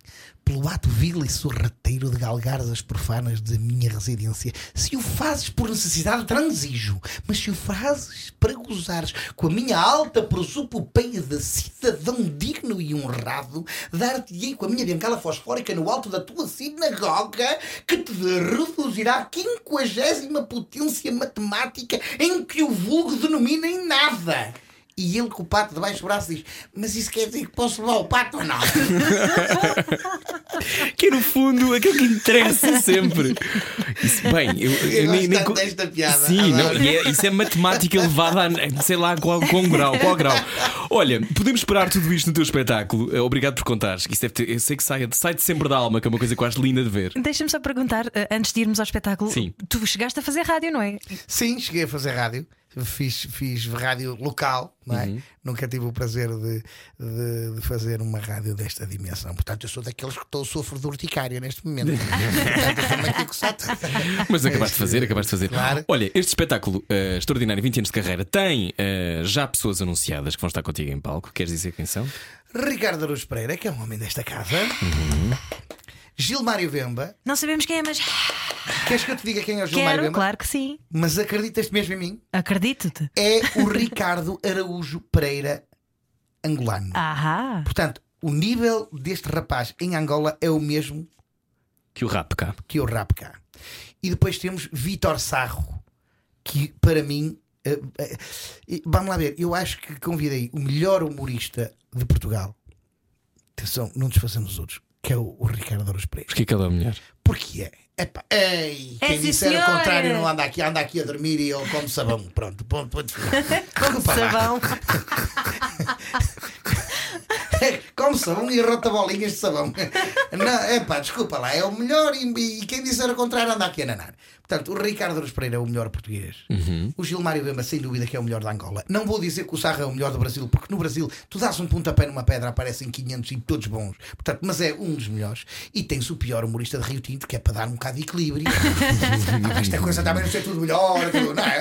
pelo ato vil e sorrateiro de galgares as profanas da minha residência. Se o fazes por necessidade, transijo, mas se o fazes para gozares com a minha alta prosupopeia de cidadão digno e honrado, dar-te-ei com a minha bengala fosfórica no alto da tua sinagoga, que te reduzirá à quinquagésima potência matemática em que o vulgo denomina em nada. E ele com o pato debaixo do braço diz: Mas isso quer dizer que posso levar o pato ou não? Que é no fundo aquilo que interessa sempre. Isso, bem, eu, eu Eu nem, nem desta piada, Sim, não, e é- isso é matemática elevada a sei lá qual, qual grau, qual grau. Olha, podemos esperar tudo isto no teu espetáculo. Eh, Obrigado por contares. Isso deve ter, eu sei que sai, sai de sempre da alma, que é uma coisa que eu acho linda de ver. Deixa-me só perguntar, eh, antes de irmos ao espetáculo, Sim. tu chegaste a fazer rádio, não é? Sim, cheguei a fazer rádio. Fiz, fiz rádio local, não é? Uhum. Nunca tive o prazer de, de- de fazer uma rádio desta dimensão. Portanto, eu sou daqueles que estou sofro de urticária neste momento. Portanto. Mas acabaste de fazer, acabaste de fazer. Claro. Olha, este espetáculo eh, extraordinário, 20 anos de carreira, tem eh, já pessoas anunciadas que vão estar contigo em palco. Queres dizer quem são? Ricardo Araújo Pereira, que é um homem desta casa. Uhum. Gilmário Vemba. Não sabemos quem é, mas Queres que eu te diga quem é o Gilmário quero, Vemba? claro que sim. Mas acreditas mesmo em mim? Acredito-te. É o Ricardo Araújo Pereira angolano. Ahá. Portanto, o nível deste rapaz em Angola é o mesmo Que o rap cá. que o rap cá. E depois temos Vitor Sarro, que para mim. eh, eh, eh, vamos lá ver, eu acho que convidei o melhor humorista de Portugal. Atenção, não desfaçamos os outros, que é o, o Ricardo Aros Pereira. Porque é que ele é o melhor? Porque é. Epá, ei, É, quem disser senhor. o contrário não anda aqui, anda aqui a dormir e ele come sabão. Pronto, ponto, ponto. Lá. Sabão. Come sabão e rota bolinhas de sabão. Não, epá, desculpa lá, é o melhor e, e quem disser o contrário anda aqui a nanar. Portanto, o Ricardo Pereira é o melhor português. O Gilmário Bemba, sem dúvida, que é o melhor da Angola. Não vou dizer que o Sarra é o melhor do Brasil, porque no Brasil tu dás um pontapé numa pedra, aparecem 500 e todos bons. Portanto, mas é um dos melhores. E tem-se o pior humorista de Rio Tinto, que é para dar um bocado de equilíbrio. Esta coisa também não ser tudo melhor, tudo, não é?